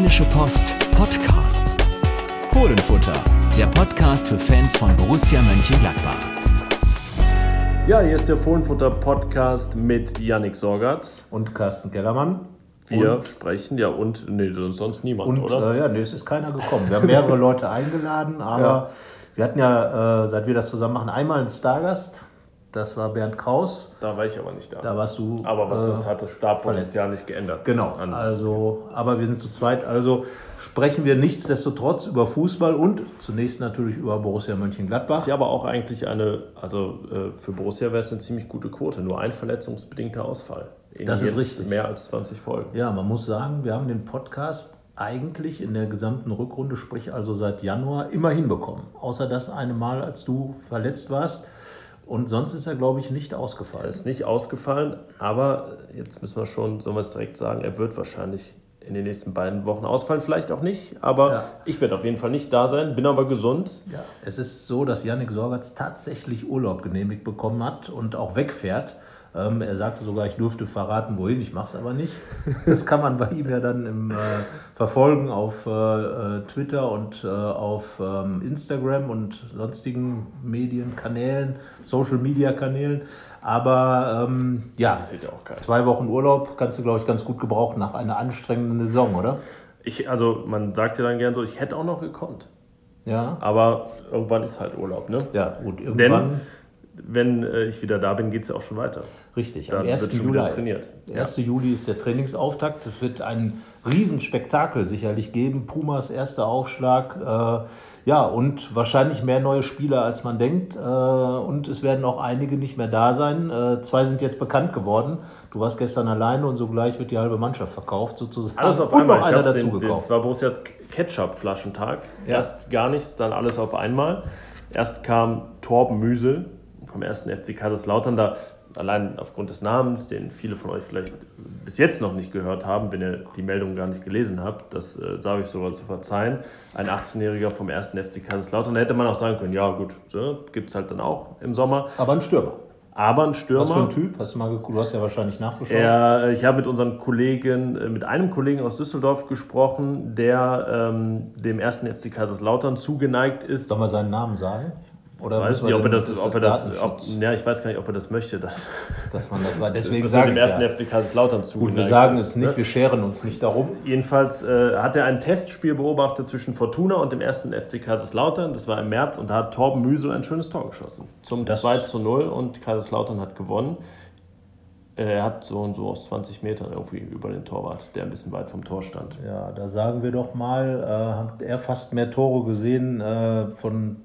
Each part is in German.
Rheinische Post Podcasts. Fohlenfutter, der Podcast für Fans von Borussia Mönchengladbach. Ja, hier ist der Fohlenfutter Podcast mit Yannick Sorgatz. Und Carsten Kellermann. Wir und, sprechen, ja, und nee, sonst niemand, und, oder? Äh, ja, nee, es ist keiner gekommen. Wir haben mehrere Leute eingeladen, aber Ja. wir hatten ja, äh, seit wir das zusammen machen, einmal einen Stargast. Das war Bernd Kraus. Da war ich aber nicht da. Da warst du. aber was äh, das hat das Star-Potenzial nicht geändert. Genau, An, also, aber wir sind zu zweit, also sprechen wir nichtsdestotrotz über Fußball und zunächst natürlich über Borussia Mönchengladbach. ist ja aber auch eigentlich eine, also äh, für Borussia wäre es eine ziemlich gute Quote. Nur ein verletzungsbedingter Ausfall. In Das ist richtig. Mehr als 20 Folgen. Ja, man muss sagen, wir haben den Podcast eigentlich in der gesamten Rückrunde, sprich also seit Januar, immer hinbekommen. Außer das eine Mal, als du verletzt warst. Und sonst ist er, glaube ich, nicht ausgefallen. ist nicht ausgefallen, aber jetzt müssen wir schon, sollen wir es direkt sagen, er wird wahrscheinlich in den nächsten beiden Wochen ausfallen, vielleicht auch nicht, aber Ja. ich werde auf jeden Fall nicht da sein, bin aber gesund. Ja, es ist so, dass Yannick Sorgatz tatsächlich Urlaub genehmigt bekommen hat und auch wegfährt. Ähm, er sagte sogar, ich dürfte verraten, wohin. Ich mache es aber nicht. Das kann man bei ihm ja dann im, äh, verfolgen auf äh, äh, Twitter und äh, auf ähm, Instagram und sonstigen Medienkanälen, Social-Media-Kanälen. Aber ähm, ja, zwei Wochen Urlaub kannst du, glaube ich, ganz gut gebrauchen nach einer anstrengenden Saison, oder? Ich, also man sagt ja dann gern so, ich hätte auch noch gekonnt, Ja, aber irgendwann ist halt Urlaub, ne? ja gut. Irgendwann, Wenn äh, ich wieder da bin, geht es ja auch schon weiter. richtig, Da am wird 1. schon Juli. trainiert. Der 1. Juli ist der Trainingsauftakt. Es wird ein Riesenspektakel sicherlich geben. Pumas erster Aufschlag. Äh, ja, und wahrscheinlich mehr neue Spieler, als man denkt. Äh, und es werden auch einige nicht mehr da sein. Äh, zwei sind jetzt bekannt geworden. Du warst gestern alleine und sogleich wird die halbe Mannschaft verkauft, sozusagen. Alles auf und einmal. noch Ich einer dazu den, gekauft. es war Borussias Ketchup-Flaschentag. Ja. Erst gar nichts, dann alles auf einmal. Erst kam Torben Müsel vom 1. FC Kaiserslautern. Da allein aufgrund des Namens, den viele von euch vielleicht bis jetzt noch nicht gehört haben, wenn ihr die Meldung gar nicht gelesen habt, das äh, sage ich sogar zu verzeihen. Ein 18-Jähriger vom 1. FC Kaiserslautern. Da hätte man auch sagen können, ja gut, so, gibt es halt dann auch im Sommer. Aber ein Stürmer. Aber ein Stürmer. Was für ein Typ? Hast du mal? Du hast ja wahrscheinlich nachgeschaut. Er, ich habe mit unseren Kollegen, äh, mit einem Kollegen aus Düsseldorf gesprochen, der ähm, dem ersten FC Kaiserslautern zugeneigt ist. Sollen wir seinen Namen sagen? Oder Ich weiß nicht, ob er das, ist ob er das, ob, ja, ich weiß gar nicht, ob er das möchte, dass, dass man das war. Deswegen dass er sage dem ersten ja. FC Kaiserslautern zugeneigt Gut, wir sagen ist, es nicht, ne? wir scheren uns nicht darum. Jedenfalls äh, hat er ein Testspiel beobachtet zwischen Fortuna und dem ersten FC Kaiserslautern. Das war im März und da hat Torben Müsel ein schönes Tor geschossen. Zum Das- 2 zu 0 und Kaiserslautern hat gewonnen. Äh, Er hat so und so aus 20 Metern irgendwie über den Torwart, der ein bisschen weit vom Tor stand. Ja, da sagen wir doch mal, äh, hat er fast mehr Tore gesehen äh, von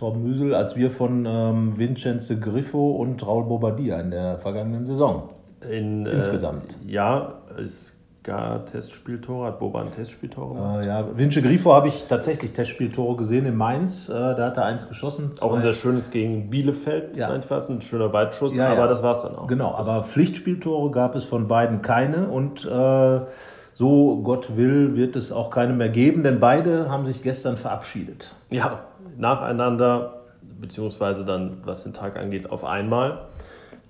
Torben Müsel als wir von ähm, Vincenzo Griffo und Raul Bobadilla in der vergangenen Saison. In, äh, Insgesamt. Ja, es gab Testspieltore, hat Boba ein Testspieltor gemacht. Äh, ja, Vince Griffo habe ich tatsächlich Testspieltore gesehen in Mainz. Äh, da hat er eins geschossen. Auch ein Zwei- sehr schönes gegen Bielefeld, Ja. ja. ein schöner Weitschuss, Ja, ja. aber das war es dann auch. Genau, das, aber Pflichtspieltore gab es von beiden keine und äh, so Gott will, wird es auch keine mehr geben, denn beide haben sich gestern verabschiedet. Ja, nacheinander, beziehungsweise dann, was den Tag angeht, auf einmal.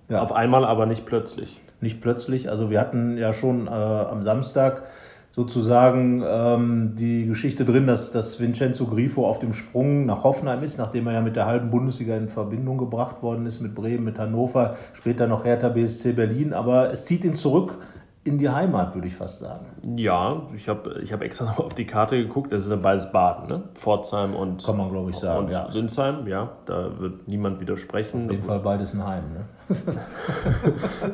Ja. Auf einmal, aber nicht plötzlich. Nicht plötzlich, also wir hatten ja schon äh, am Samstag sozusagen ähm, die Geschichte drin, dass, dass Vincenzo Grifo auf dem Sprung nach Hoffenheim ist, nachdem er ja mit der halben Bundesliga in Verbindung gebracht worden ist, mit Bremen, mit Hannover, später noch Hertha BSC Berlin, aber es zieht ihn zurück in die Heimat, würde ich fast sagen. Ja, ich habe ich hab extra noch auf die Karte geguckt. Das ist ja beides Baden, ne? Pforzheim und, Kann man, glaube ich, sagen, und ja. Sinsheim. Ja, da wird niemand widersprechen. Auf jeden Fall beides ein Heim. Ne?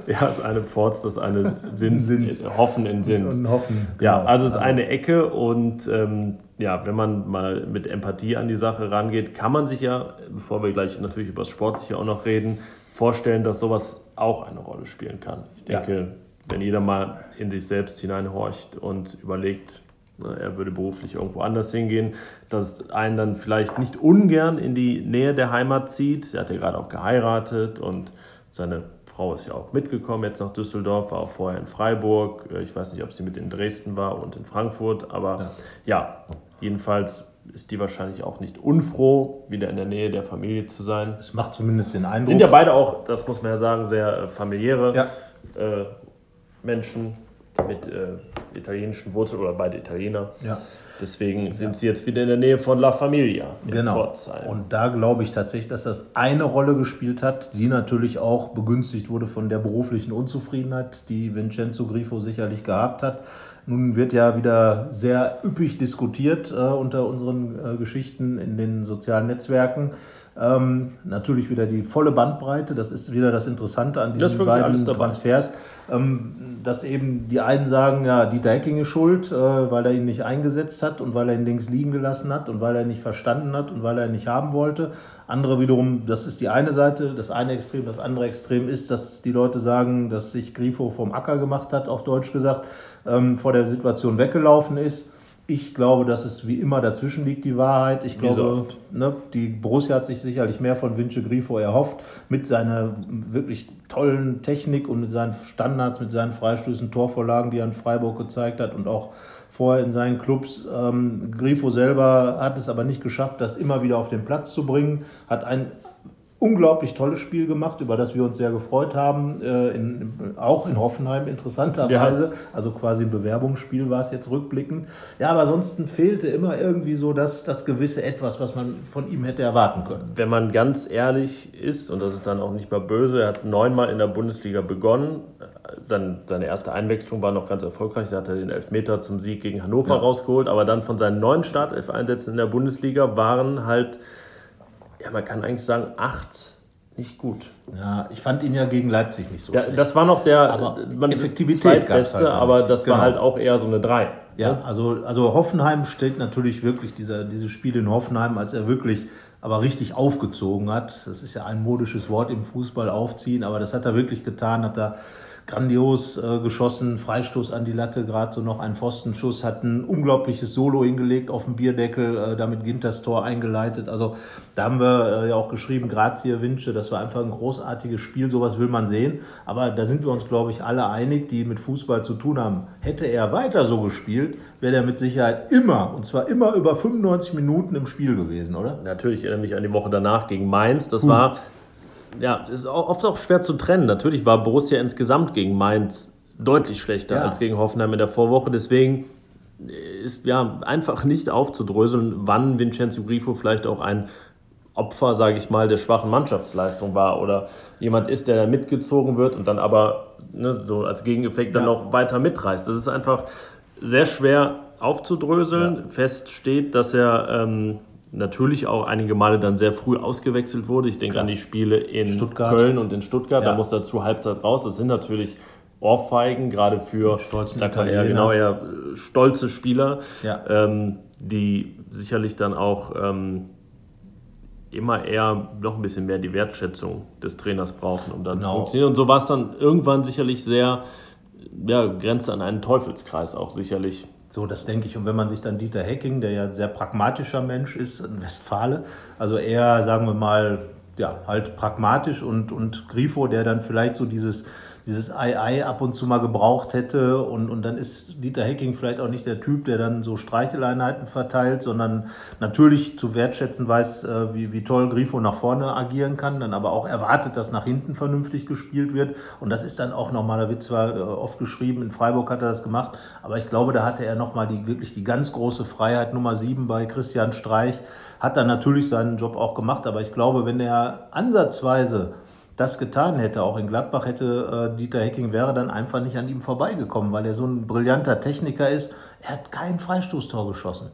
Ja, das eine Pforz, das eine Sins, Sins. Hoffen in Sins. Und hoffen. Ja, genau. also es ist eine Ecke und ähm, ja, wenn man mal mit Empathie an die Sache rangeht, kann man sich ja, bevor wir gleich natürlich über das Sportliche auch noch reden, vorstellen, dass sowas auch eine Rolle spielen kann. Ich denke, wenn jeder mal in sich selbst hineinhorcht und überlegt, ne, er würde beruflich irgendwo anders hingehen, dass einen dann vielleicht nicht ungern in die Nähe der Heimat zieht. Er hat ja gerade auch geheiratet und seine Frau ist ja auch mitgekommen jetzt nach Düsseldorf, war auch vorher in Freiburg. Äh, Ich weiß nicht, ob sie mit in Dresden war und in Frankfurt, aber ja, jedenfalls ist die wahrscheinlich auch nicht unfroh, wieder in der Nähe der Familie zu sein. Es macht zumindest den Eindruck. Sind ja beide auch, das muss man ja sagen, sehr äh, familiäre Ja. äh, Menschen, mit äh, italienischen Wurzeln oder beide Italiener. Ja. Deswegen sind sie jetzt wieder in der Nähe von La Familia Genau. Pforzheim. Und da glaube ich tatsächlich, dass das eine Rolle gespielt hat, die natürlich auch begünstigt wurde von der beruflichen Unzufriedenheit, die Vincenzo Grifo sicherlich gehabt hat. Nun wird ja wieder sehr üppig diskutiert äh, unter unseren äh, Geschichten in den sozialen Netzwerken. Ähm, natürlich wieder die volle Bandbreite. Das ist wieder das Interessante an diesen beiden. Transfers. Ähm, dass eben die einen sagen, ja, Dieter Hecking ist schuld, äh, weil er ihn nicht eingesetzt hat und weil er ihn links liegen gelassen hat und weil er ihn nicht verstanden hat und weil er ihn nicht haben wollte. Andere wiederum, das ist die eine Seite, das eine Extrem, das andere Extrem ist, dass die Leute sagen, dass sich Grifo vom Acker gemacht hat, auf Deutsch gesagt, ähm, vor der Situation weggelaufen ist. Ich glaube, dass es wie immer dazwischen liegt, die Wahrheit. Ich Wie glaube, ne, die Borussia hat sich sicherlich mehr von Vince Grifo erhofft, mit seiner wirklich tollen Technik und mit seinen Standards, mit seinen Freistößen, Torvorlagen, die er in Freiburg gezeigt hat und auch vorher in seinen Clubs. Ähm, Grifo selber hat es aber nicht geschafft, das immer wieder auf den Platz zu bringen, hat ein unglaublich tolles Spiel gemacht, über das wir uns sehr gefreut haben, äh, in, auch in Hoffenheim interessanterweise. Also quasi ein Bewerbungsspiel war es jetzt rückblickend. Ja, aber ansonsten fehlte immer irgendwie so das, das gewisse Etwas, was man von ihm hätte erwarten können. Wenn man ganz ehrlich ist, und das ist dann auch nicht mal böse, er hat neunmal in der Bundesliga begonnen. Sein, seine erste Einwechslung war noch ganz erfolgreich. Da hat er den Elfmeter zum Sieg gegen Hannover Ja. rausgeholt. Aber dann von seinen neun Startelf-Einsätzen in der Bundesliga waren halt, ja, man kann eigentlich sagen, acht nicht gut. Ja, ich fand ihn ja gegen Leipzig nicht so schlecht. das war noch der Aber man, Effektivität zweitbeste, halt aber das Genau. war halt auch eher so eine drei. Ja, also, also Hoffenheim steht natürlich wirklich, dieser, dieses Spiel in Hoffenheim, als er wirklich aber richtig aufgezogen hat. Das ist ja ein modisches Wort im Fußball, aufziehen, aber das hat er wirklich getan, hat er grandios äh, geschossen, Freistoß an die Latte, gerade so noch ein Pfostenschuss, hat ein unglaubliches Solo hingelegt auf dem Bierdeckel, äh, damit Ginters Tor eingeleitet. Also da haben wir äh, ja auch geschrieben, Grazie Wünsche, das war einfach ein großartiges Spiel, sowas will man sehen. Aber da sind wir uns, glaube ich, alle einig, die mit Fußball zu tun haben. Hätte er weiter so gespielt, wäre er mit Sicherheit immer, und zwar immer über 95 Minuten im Spiel gewesen, oder? Natürlich erinnere mich an die Woche danach gegen Mainz. Das war, ja, ist oft auch schwer zu trennen. Natürlich war Borussia insgesamt gegen Mainz deutlich schlechter Ja. als gegen Hoffenheim in der Vorwoche. Deswegen ist ja einfach nicht aufzudröseln, wann Vincenzo Grifo vielleicht auch ein Opfer, sage ich mal, der schwachen Mannschaftsleistung war oder jemand ist, der da mitgezogen wird und dann aber ne, so als Gegeneffekt dann Ja. noch weiter mitreißt. Das ist einfach sehr schwer aufzudröseln. Fest steht, dass er ähm, natürlich auch einige Male dann sehr früh ausgewechselt wurde. Ich denke Klar. an die Spiele in Stuttgart. Köln und in Stuttgart. Ja. Da muss zur Halbzeit raus. Das sind natürlich Ohrfeigen, gerade für Italiener. genau, äh, stolze Spieler, Ja. ähm, die sicherlich dann auch ähm, immer eher noch ein bisschen mehr die Wertschätzung des Trainers brauchen, um dann zu Genau. funktionieren. Und so war es dann irgendwann sicherlich sehr, ja, grenzt an einen Teufelskreis auch sicherlich. So, das denke ich. Und wenn man sich dann Dieter Hecking, der ja ein sehr pragmatischer Mensch ist, ein Westfale, also eher, sagen wir mal, ja, halt pragmatisch und, und Grifo, der dann vielleicht so dieses, dieses Ei-Ei ab und zu mal gebraucht hätte. Und, und dann ist Dieter Hecking vielleicht auch nicht der Typ, der dann so Streicheleinheiten verteilt, sondern natürlich zu wertschätzen weiß, äh, wie, wie toll Grifo nach vorne agieren kann, dann aber auch erwartet, dass nach hinten vernünftig gespielt wird. Und das ist dann auch nochmal, da wird zwar äh, oft geschrieben, in Freiburg hat er das gemacht, aber ich glaube, da hatte er nochmal die, wirklich die ganz große Freiheit. Nummer sieben bei Christian Streich hat dann natürlich seinen Job auch gemacht, aber ich glaube, wenn er ansatzweise das getan hätte, auch in Gladbach hätte äh, Dieter Hecking wäre dann einfach nicht an ihm vorbeigekommen, weil er so ein brillanter Techniker ist. Er hat kein Freistoßtor geschossen.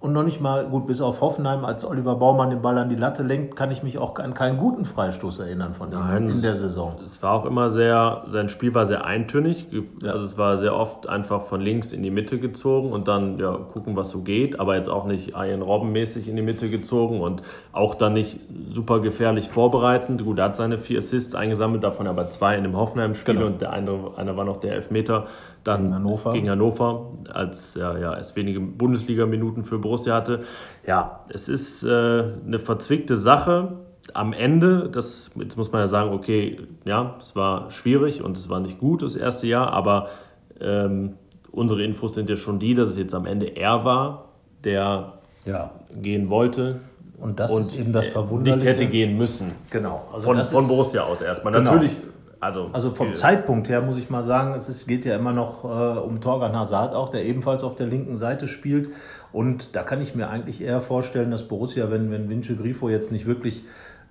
Und noch nicht mal, gut, bis auf Hoffenheim, als Oliver Baumann den Ball an die Latte lenkt, kann ich mich auch an keinen guten Freistoß erinnern von ihm Nein, in der Saison. Es war auch immer sehr, sein Spiel war sehr eintönig. Also es war sehr oft einfach von links in die Mitte gezogen und dann ja, gucken, was so geht. Aber jetzt auch nicht Ian Robben mäßig in die Mitte gezogen und auch dann nicht super gefährlich vorbereitend. Gut, er hat seine vier Assists eingesammelt, davon aber zwei in dem Hoffenheim-Spiel Genau. und der andere, einer war noch der Elfmeter. Dann Gegen Hannover. Gegen Hannover, als er ja, erst wenige Bundesliga-Minuten für Borussia hatte. Ja, es ist äh, eine verzwickte Sache am Ende, das, jetzt muss man ja sagen, okay, ja, es war schwierig und es war nicht gut das erste Jahr, aber ähm, unsere Infos sind ja schon die, dass es jetzt am Ende er war, der Ja. gehen wollte Und das und ist eben das äh, Verwunderliche. nicht hätte gehen müssen. Genau. Also Von, von Borussia aus erstmal. Genau. Natürlich Also, also vom Zeitpunkt her muss ich mal sagen, es ist, geht ja immer noch äh, um Torgan Hazard auch, der ebenfalls auf der linken Seite spielt. Und da kann ich mir eigentlich eher vorstellen, dass Borussia, wenn, wenn Vince Grifo jetzt nicht wirklich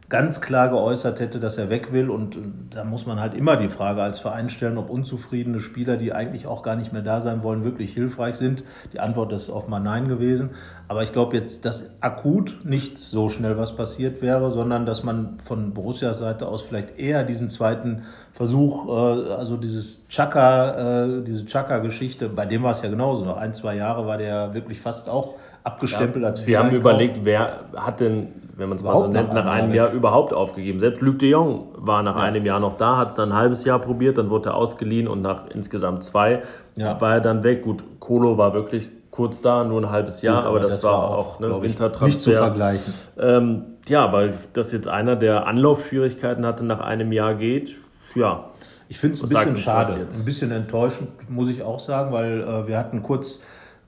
ganz klar geäußert hätte, dass er weg will. Und da muss man halt immer die Frage als Verein stellen, ob unzufriedene Spieler, die eigentlich auch gar nicht mehr da sein wollen, wirklich hilfreich sind. Die Antwort ist offenbar nein gewesen. Aber ich glaube jetzt, dass akut nicht so schnell was passiert wäre, sondern dass man von Borussias Seite aus vielleicht eher diesen zweiten Versuch, äh, also dieses Chaka, äh, diese Chaka-Geschichte, bei dem war es ja genauso. Noch ein, zwei Jahre war der wirklich fast auch abgestempelt ja, als Wir haben überlegt, wer hat denn wenn man es mal so nennt, nach einem Jahr überhaupt aufgegeben. Selbst Luc de Jong war nach ja. einem Jahr noch da, hat es dann ein halbes Jahr probiert, dann wurde er ausgeliehen und nach insgesamt zwei ja. war er dann weg. Gut, Kolo war wirklich kurz da, nur ein halbes Jahr, Gut, aber, aber, das, das war, war auch ne, Wintertransfer. Nicht zu vergleichen. Ähm, ja, weil das jetzt einer, der Anlaufschwierigkeiten hatte, nach einem Jahr geht, ja. Ich finde es ein bisschen schade, ein bisschen enttäuschend, muss ich auch sagen, weil äh, wir hatten kurz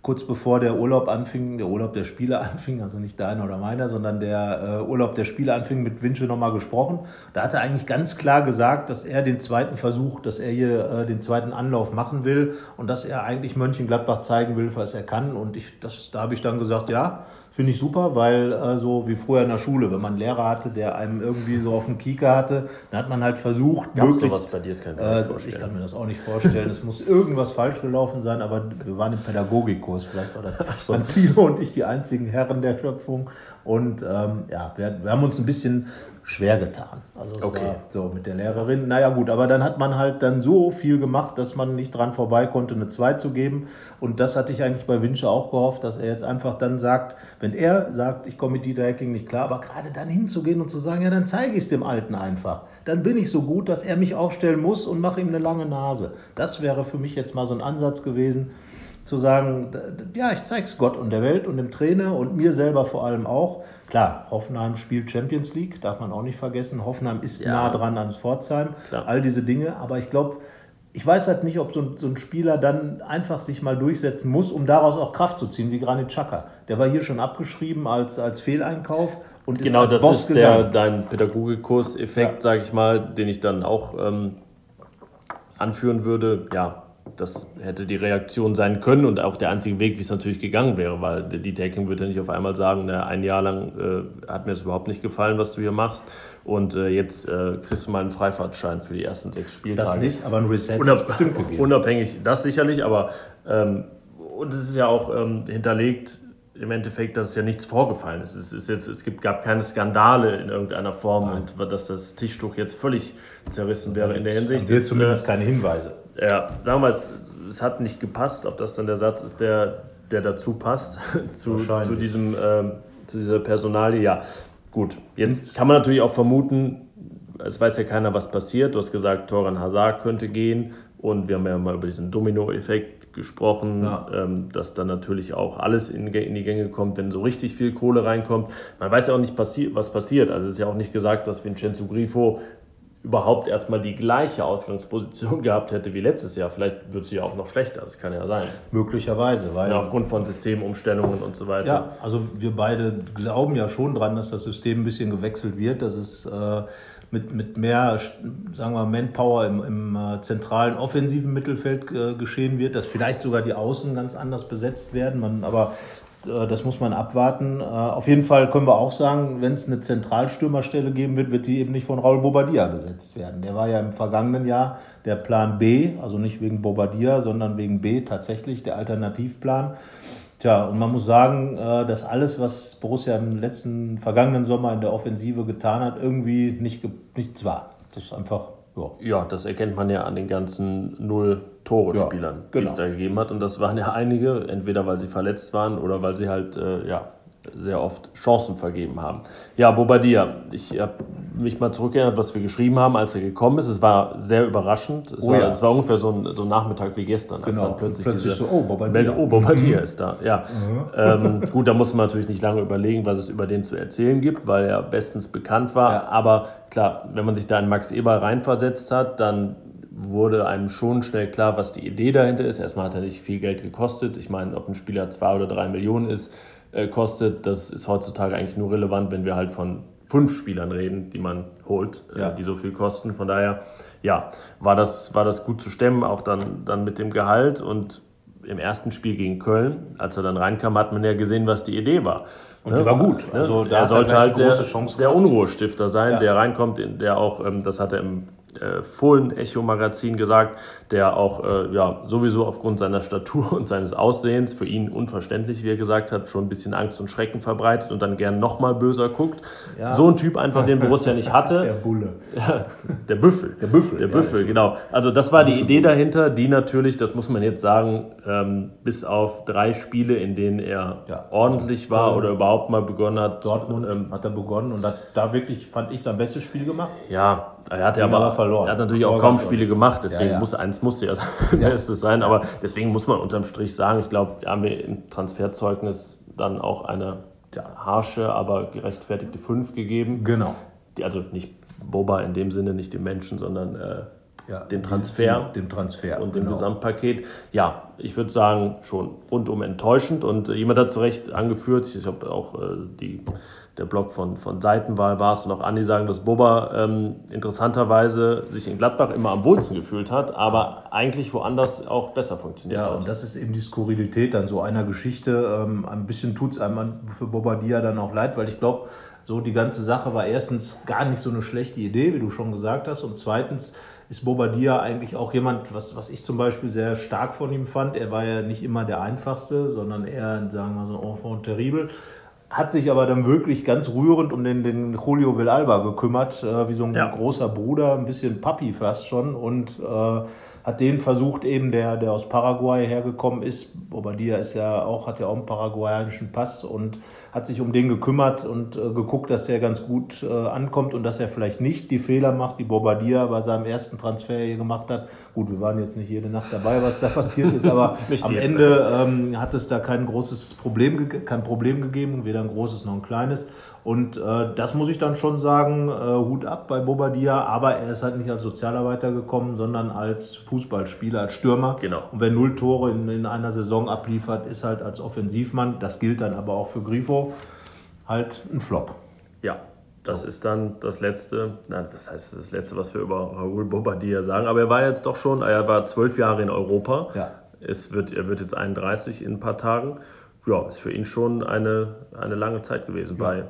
kurz bevor der Urlaub anfing, der Urlaub der Spieler anfing, also nicht deiner oder meiner, sondern der äh, Urlaub der Spieler anfing, mit Winche nochmal gesprochen. Da hat er eigentlich ganz klar gesagt, dass er den zweiten Versuch, dass er hier äh, den zweiten Anlauf machen will und dass er eigentlich Mönchengladbach zeigen will, was er kann. Und ich, das, da habe ich dann gesagt, ja, Finde ich super, weil äh, so wie früher in der Schule, wenn man einen Lehrer hatte, der einem irgendwie so auf dem Kieker hatte, dann hat man halt versucht, Gab's möglichst... Sowas bei dir, das kann ich mir äh, vorstellen. Ich kann mir das auch nicht vorstellen. es muss irgendwas falsch gelaufen sein, aber wir waren im Pädagogikkurs. Vielleicht war das so. Tino und ich die einzigen Herren der Schöpfung. Und ähm, ja, wir, wir haben uns ein bisschen schwer getan. Also okay. so mit der Lehrerin. Naja gut, aber dann hat man halt dann so viel gemacht, dass man nicht dran vorbei konnte, eine 2 zu geben. Und das hatte ich eigentlich bei Winsche auch gehofft, dass er jetzt einfach dann sagt, wenn er sagt, ich komme mit Dieter Hecking nicht klar, aber gerade dann hinzugehen und zu sagen, ja, dann zeige ich es dem Alten einfach. Dann bin ich so gut, dass er mich aufstellen muss und mache ihm eine lange Nase. Das wäre für mich jetzt mal so ein Ansatz gewesen zu sagen, ja, ich zeige es Gott und der Welt und dem Trainer und mir selber vor allem auch. Klar, Hoffenheim spielt Champions League, darf man auch nicht vergessen. Hoffenheim ist ja. nah dran an Pforzheim, Klar. all diese Dinge. Aber ich glaube, ich weiß halt nicht, ob so ein, so ein, Spieler dann einfach sich mal durchsetzen muss, um daraus auch Kraft zu ziehen, wie Granit Xhaka. Der war hier schon abgeschrieben als, als Fehleinkauf und genau, ist als das ist der, dein Pädagogikus-Effekt, ja. sage ich mal, den ich dann auch ähm, anführen würde. Ja, das hätte die Reaktion sein können und auch der einzige Weg, wie es natürlich gegangen wäre, weil die Taking würde nicht auf einmal sagen, na, ein Jahr lang äh, hat mir es überhaupt nicht gefallen, was du hier machst und äh, jetzt äh, kriegst du mal einen Freifahrtschein für die ersten sechs Spieltage. Das nicht, aber ein Reset Unab bestimmt gegeben. Unabhängig, das sicherlich, aber ähm, und es ist ja auch ähm, hinterlegt im Endeffekt, dass ja nichts vorgefallen ist. Es, ist jetzt, es gibt, gab keine Skandale in irgendeiner Form Nein. und dass das Tischtuch jetzt völlig zerrissen wäre in der Hinsicht. Es zumindest keine Hinweise. Ja, sagen wir es, es hat nicht gepasst, ob das dann der Satz ist, der, der dazu passt, zu, zu, diesem, ähm, zu dieser Personalie. Ja, gut. Jetzt kann man natürlich auch vermuten, es weiß ja keiner, was passiert. Du hast gesagt, Toran Hazard könnte gehen. Und wir haben ja mal über diesen Domino-Effekt gesprochen, ja. ähm, dass dann natürlich auch alles in, in, die Gänge kommt, wenn so richtig viel Kohle reinkommt. Man weiß ja auch nicht, passi was passiert. Also es ist ja auch nicht gesagt, dass Vincenzo Grifo überhaupt erstmal die gleiche Ausgangsposition gehabt hätte wie letztes Jahr. Vielleicht wird sie ja auch noch schlechter, das kann ja sein. Möglicherweise, weil. Ja, aufgrund von Systemumstellungen und so weiter. Ja, also wir beide glauben ja schon dran, dass das System ein bisschen gewechselt wird, dass es äh, mit, mit mehr, sagen wir, Manpower im, im äh, zentralen offensiven Mittelfeld äh, geschehen wird, dass vielleicht sogar die Außen ganz anders besetzt werden. Man, aber das muss man abwarten. Äh, auf jeden Fall können wir auch sagen, wenn es eine Zentralstürmerstelle geben wird, wird die eben nicht von Raul Bobadilla besetzt werden. Der war ja im vergangenen Jahr der Plan B, also nicht wegen Bobadilla, sondern wegen B tatsächlich der Alternativplan. Tja, und man muss sagen, äh, dass alles, was Borussia im letzten, vergangenen Sommer in der Offensive getan hat, irgendwie nicht, nichts war. Das ist einfach ja. ja, das erkennt man ja an den ganzen Null-Tore-Spielern, ja, genau. die es da gegeben hat. Und das waren ja einige, entweder weil sie verletzt waren oder weil sie halt äh, ja, sehr oft Chancen vergeben haben. Ja, Bobadilla, ich habe mich mal zurückerinnert, was wir geschrieben haben, als er gekommen ist. Es war sehr überraschend. Es, oh, war, ja. es war ungefähr so ein, so ein Nachmittag wie gestern, als genau. dann plötzlich, plötzlich diese so, oh, Bobadilla, oh, Bobadilla mhm. ist da. Ja. Mhm. Ähm, gut, da muss man natürlich nicht lange überlegen, was es über den zu erzählen gibt, weil er bestens bekannt war. Ja. Aber klar, wenn man sich da in Max Eber reinversetzt hat, dann wurde einem schon schnell klar, was die Idee dahinter ist. Erstmal hat er nicht viel Geld gekostet. Ich meine, ob ein Spieler zwei oder drei Millionen ist, äh, kostet, das ist heutzutage eigentlich nur relevant, wenn wir halt von fünf Spielern reden, die man holt, äh, ja. äh, die so viel kosten. Von daher, ja, war das, war das gut zu stemmen, auch dann, dann mit dem Gehalt. Und im ersten Spiel gegen Köln, als er dann reinkam, hat man ja gesehen, was die Idee war. Und die war gut. Ne? Also, er sollte halt der, der Unruhestifter sein, ja. der reinkommt, der auch, ähm, das hat er im äh, Fohlen-Echo-Magazin gesagt, der auch äh, ja, sowieso aufgrund seiner Statur und seines Aussehens, für ihn unverständlich, wie er gesagt hat, schon ein bisschen Angst und Schrecken verbreitet und dann gern nochmal böser guckt. Ja. So ein Typ einfach, den Borussia nicht hatte. Der Bulle. Ja, der Büffel. Der Büffel. Der Büffel, ja, genau. Also das war die. Idee dahinter, die natürlich, das muss man jetzt sagen, ähm, bis auf drei Spiele, in denen er ordentlich war oder überhaupt mal begonnen hat. Dortmund ähm, hat er begonnen und hat da wirklich, fand ich, sein bestes Spiel gemacht. Ja, er hat ja aber, verloren. Er hat natürlich auch kaum Spiele gemacht, deswegen ja, ja. muss eins musste ja sein Bestes sein. Aber deswegen muss man unterm Strich sagen, ich glaube, haben wir im Transferzeugnis dann auch eine ja, harsche, aber gerechtfertigte 5 gegeben. Genau. Die, also nicht Boba in dem Sinne, nicht den Menschen, sondern äh, ja, dem Transfer. Dem Transfer. Und dem genau. Gesamtpaket. Ja, ich würde sagen, schon rundum enttäuschend. Und äh, jemand hat zu Recht angeführt, ich habe auch äh, die der Blog von, von Seitenwahl war es und auch Andi sagen, dass Boba ähm, interessanterweise sich in Gladbach immer am wohlsten gefühlt hat, aber eigentlich woanders auch besser funktioniert ja, hat. Ja, und das ist eben die Skurrilität dann so einer Geschichte. Ähm, ein bisschen tut es einem für Bobadilla dann auch leid, weil ich glaube, so die ganze Sache war erstens gar nicht so eine schlechte Idee, wie du schon gesagt hast, und zweitens ist Bobadilla eigentlich auch jemand, was, was ich zum Beispiel sehr stark von ihm fand. Er war ja nicht immer der einfachste, sondern eher, sagen wir so, enfant terrible hat sich aber dann wirklich ganz rührend um den, den Julio Villalba gekümmert, äh, wie so ein ja. großer Bruder, ein bisschen Papi fast schon und äh, hat den versucht eben, der, der aus Paraguay hergekommen ist, Bobadilla ist ja auch, hat ja auch einen paraguayanischen Pass und hat sich um den gekümmert und äh, geguckt, dass er ganz gut äh, ankommt und dass er vielleicht nicht die Fehler macht, die Bobadilla bei seinem ersten Transfer hier gemacht hat. Gut, wir waren jetzt nicht jede Nacht dabei, was da passiert ist, aber am Ende ähm, hat es da kein großes Problem, kein Problem gegeben, weder ein großes noch ein kleines. Und äh, das muss ich dann schon sagen, äh, Hut ab bei Bobadilla, aber er ist halt nicht als Sozialarbeiter gekommen, sondern als Fußballspieler, als Stürmer. Genau. Und wer null Tore in, in einer Saison abliefert, ist halt als Offensivmann, das gilt dann aber auch für Grifo, halt ein Flop. Ja, das so. ist dann das letzte, nein, das heißt das letzte, was wir über Raúl Bobadilla sagen. Aber er war jetzt doch schon, er war zwölf Jahre in Europa. Ja. Es wird, er wird jetzt 31 in ein paar Tagen. Ja, ist für ihn schon eine, eine lange Zeit gewesen ja. bei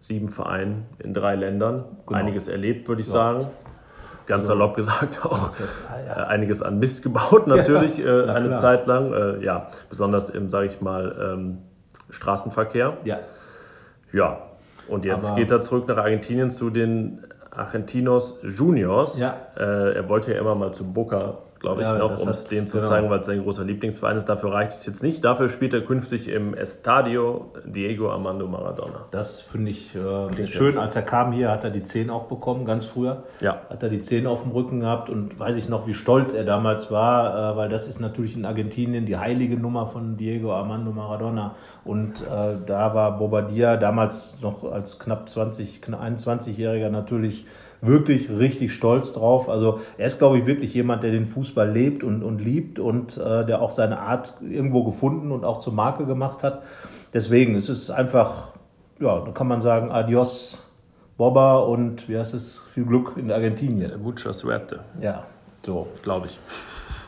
sieben Vereinen in drei Ländern. Genau. Einiges erlebt, würde ich ja. sagen. Ganz also, salopp gesagt auch. Ja, ja. Einiges an Mist gebaut natürlich äh, eine klar. Zeit lang. Äh, ja, besonders im, sage ich mal, ähm, Straßenverkehr. Ja. Ja, und jetzt Aber geht er zurück nach Argentinien zu den Argentinos Juniors. Ja. Äh, er wollte ja immer mal zu Boca glaube ich, ja, noch, um es denen zu genau. zeigen, weil es sein großer Lieblingsverein ist. Dafür reicht es jetzt nicht. Dafür spielt er künftig im Estadio Diego Armando Maradona. Das finde ich äh, schön. Als er kam hier, hat er die 10 auch bekommen, ganz früher. Ja. Hat er die 10 auf dem Rücken gehabt und weiß ich noch, wie stolz er damals war, äh, weil das ist natürlich in Argentinien die heilige Nummer von Diego Armando Maradona. Und äh, da war Bobadilla damals noch als knapp 20, 21-Jähriger natürlich wirklich richtig stolz drauf. Also er ist, glaube ich, wirklich jemand, der den Fußball lebt und, und liebt und äh, der auch seine Art irgendwo gefunden und auch zur Marke gemacht hat. Deswegen, es ist einfach, ja, da kann man sagen, adios Boba und wie heißt es, viel Glück in Argentinien. Mucha suerte. Ja, so. Glaube ich.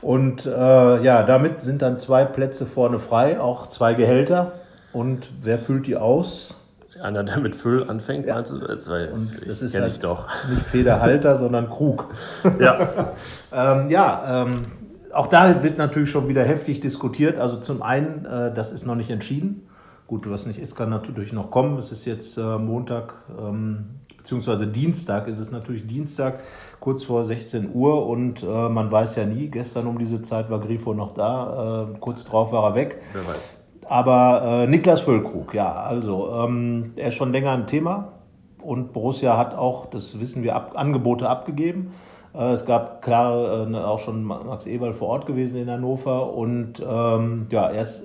Und äh, ja, damit sind dann zwei Plätze vorne frei, auch zwei Gehälter. Und wer füllt die aus? Einer, der mit Füll anfängt, ja. meinst du? Das, war jetzt, das ist halt ich doch. nicht Federhalter, sondern Krug. Ja. ähm, ja, ähm, auch da wird natürlich schon wieder heftig diskutiert. Also zum einen, äh, das ist noch nicht entschieden. Gut, was nicht ist, kann natürlich noch kommen. Es ist jetzt äh, Montag, ähm, beziehungsweise Dienstag ist es natürlich Dienstag, kurz vor 16 Uhr und äh, man weiß ja nie. Gestern um diese Zeit war Grifo noch da, äh, kurz drauf war er weg. Wer weiß. Aber äh, Niklas Füllkrug, ja, also ähm, er ist schon länger ein Thema und Borussia hat auch, das wissen wir, ab, Angebote abgegeben. Äh, es gab klar äh, ne, auch schon Max Eberl vor Ort gewesen in Hannover und ähm, ja, er ist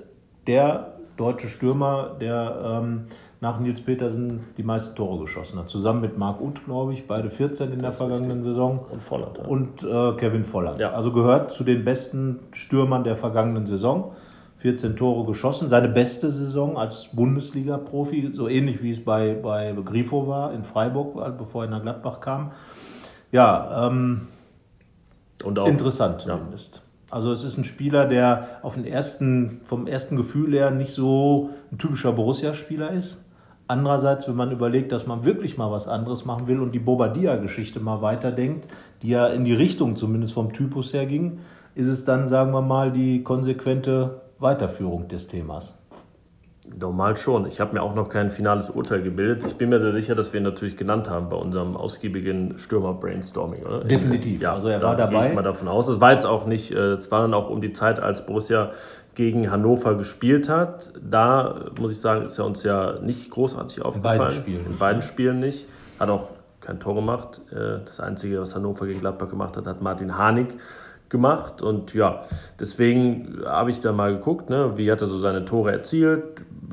der deutsche Stürmer, der ähm, nach Nils Petersen die meisten Tore geschossen hat. Zusammen mit Marc Uth, glaube ich, beide 14 in der vergangenen. Saison. Und Volland. Ja. Und äh, Kevin Volland. Ja. Also gehört zu den besten Stürmern der vergangenen Saison 14 Tore geschossen. Seine beste Saison als Bundesliga-Profi, so ähnlich wie es bei, bei Grifo war in Freiburg, bevor er nach Gladbach kam. Ja, ähm, Und auch, interessant zumindest. Ja. Also es ist ein Spieler, der auf den ersten, vom ersten Gefühl her nicht so ein typischer Borussia-Spieler ist. Andererseits, wenn man überlegt, dass man wirklich mal was anderes machen will und die Bobadilla-Geschichte mal weiterdenkt, die ja in die Richtung zumindest vom Typus her ging, ist es dann, sagen wir mal, die konsequente Weiterführung des Themas. Normal schon. Ich habe mir auch noch kein finales Urteil gebildet. Ich bin mir sehr sicher, dass wir ihn natürlich genannt haben bei unserem ausgiebigen Stürmer-Brainstorming, oder? Definitiv. Ja, also er war dabei. Gehe ich mal davon aus. Es war jetzt auch nicht, äh, es war dann auch um die Zeit, als Borussia gegen Hannover gespielt hat. Da muss ich sagen, ist er uns ja nicht großartig aufgefallen. In beiden Spielen. In beiden Spielen nicht. Hat auch kein Tor gemacht. Äh, das Einzige, was Hannover gegen Gladbach gemacht hat, hat Martin Harnik gemacht. Und ja, deswegen habe ich da mal geguckt, ne, wie hat er so seine Tore erzielt.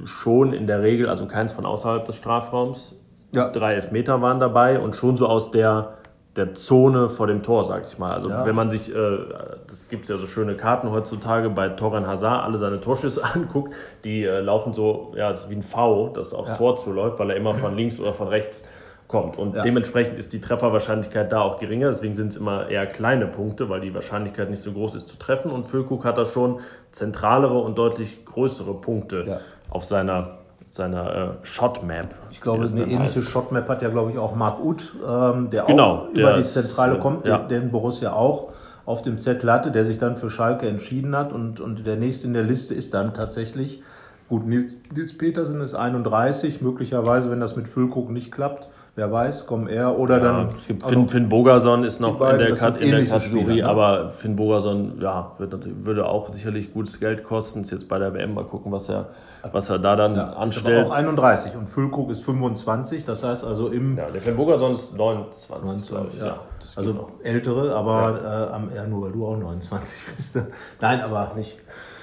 Schon in der Regel, also keins von außerhalb des Strafraums. Ja. Drei Elfmeter waren dabei und schon so aus der, der Zone vor dem Tor, sag ich mal. Also ja. wenn man sich, äh, das gibt es ja so schöne Karten heutzutage bei Toran Hazard, alle seine Torschüsse anguckt, die äh, laufen so, ja, wie ein V, das aufs ja. Tor zuläuft, weil er immer von links oder von rechts kommt. Und ja. dementsprechend ist die Trefferwahrscheinlichkeit da auch geringer. Deswegen sind es immer eher kleine Punkte, weil die Wahrscheinlichkeit nicht so groß ist zu treffen. Und Füllkrug hat da schon zentralere und deutlich größere Punkte ja. auf seiner, seiner äh, Shotmap. Ich glaube, eine ähnliche Shotmap hat ja, glaube ich, auch Marc Uth, ähm, der genau, auch der über die Zentrale ist, kommt, ja. den Borussia auch auf dem Zettel hatte, der sich dann für Schalke entschieden hat. Und, und der nächste in der Liste ist dann tatsächlich, gut, Nils, Nils Petersen ist 31, möglicherweise, wenn das mit Füllkrug nicht klappt, Wer weiß, kommen er oder ja, dann. Es gibt Finn, Finn Bogerson ist noch beiden, in, der, Kat in der Kategorie, Spieler, ne? aber Finn Bogerson ja, wird, würde auch sicherlich gutes Geld kosten. Ist jetzt bei der WM mal gucken, was er, was er da dann ja, anstellt. Ist aber auch 31 und Füllkrug ist 25, das heißt also im. Ja, der Finn Bogerson ist 29, 29 glaube ich. Ja. ja also noch. ältere, aber ja. Äh, ja, nur weil du auch 29 bist. Ne? Nein, aber nicht.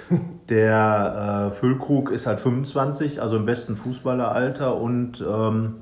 Der äh, Füllkrug ist halt 25, also im besten Fußballeralter und ähm,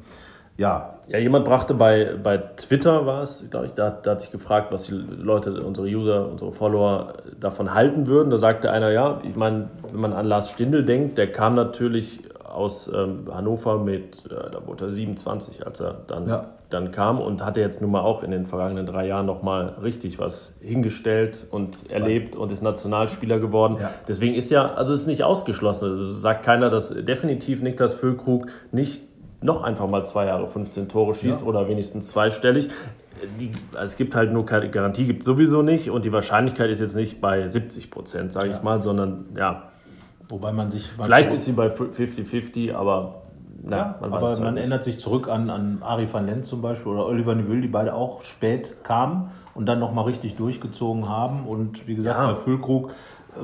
ja, ja, jemand brachte bei, bei Twitter, war es, glaube ich, da, da hatte ich gefragt, was die Leute, unsere User, unsere Follower davon halten würden. Da sagte einer, ja, ich meine, wenn man an Lars Stindl denkt, der kam natürlich aus ähm, Hannover mit, äh, da wurde er 27, als er dann, ja. dann kam und hatte jetzt nun mal auch in den vergangenen drei Jahren nochmal richtig was hingestellt und erlebt und ist Nationalspieler geworden. Ja. Deswegen ist ja, also es ist nicht ausgeschlossen. Also sagt keiner, dass definitiv Niklas Füllkrug nicht noch einfach mal zwei Jahre 15 Tore schießt ja. oder wenigstens zweistellig. Die, also es gibt halt nur keine Garantie, gibt sowieso nicht und die Wahrscheinlichkeit ist jetzt nicht bei 70 Prozent, sage ja. ich mal, sondern ja. Wobei man sich. Vielleicht ist sie bei 50-50, aber na, ja, man aber man nicht. erinnert sich zurück an, an Ari van Lent zum Beispiel oder Oliver Neville, die beide auch spät kamen und dann nochmal richtig durchgezogen haben. Und wie gesagt, ja. bei Füllkrug,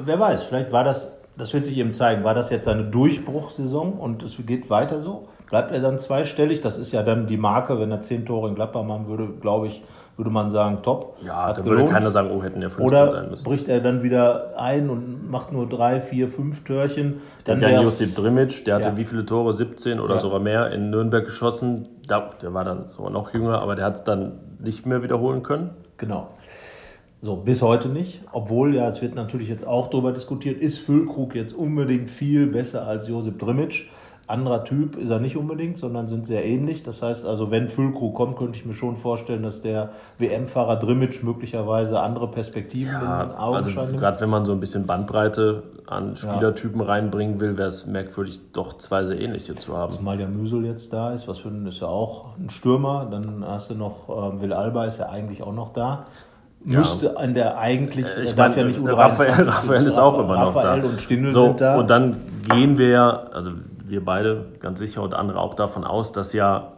wer weiß, vielleicht war das, das wird sich eben zeigen, war das jetzt eine Durchbruchssaison und es geht weiter so? Bleibt er dann zweistellig? Das ist ja dann die Marke, wenn er zehn Tore in Gladbach machen würde, glaube ich, würde man sagen, top. Ja, da würde keiner sagen, oh, hätten ja 15 Oder sein müssen. bricht er dann wieder ein und macht nur drei, vier, fünf Törchen. Dann ja Josip Drimic, der hatte ja. wie viele Tore? 17 oder ja. sogar mehr in Nürnberg geschossen. Der, der war dann sogar noch jünger, aber der hat es dann nicht mehr wiederholen können. Genau. So, bis heute nicht. Obwohl, ja, es wird natürlich jetzt auch darüber diskutiert, ist Füllkrug jetzt unbedingt viel besser als Josip Drimic? Anderer Typ ist er nicht unbedingt, sondern sind sehr ähnlich. Das heißt also, wenn Füllkrug kommt, könnte ich mir schon vorstellen, dass der WM-Fahrer Drimmitsch möglicherweise andere Perspektiven ja, in Augenschein also Gerade wenn man so ein bisschen Bandbreite an Spielertypen ja. reinbringen will, wäre es merkwürdig, doch zwei sehr ähnliche zu haben. Zumal ja Müsel jetzt da ist, was für ein, ist ja auch ein Stürmer. Dann hast du noch, äh, Will Alba ist ja eigentlich auch noch da. Müsste an der eigentlich, äh, ich darf ja nicht Raphael, Raphael ist auch immer noch Raphael da. und Stindl so, sind da. Und dann gehen wir ja, also wir beide ganz sicher und andere auch davon aus, dass ja,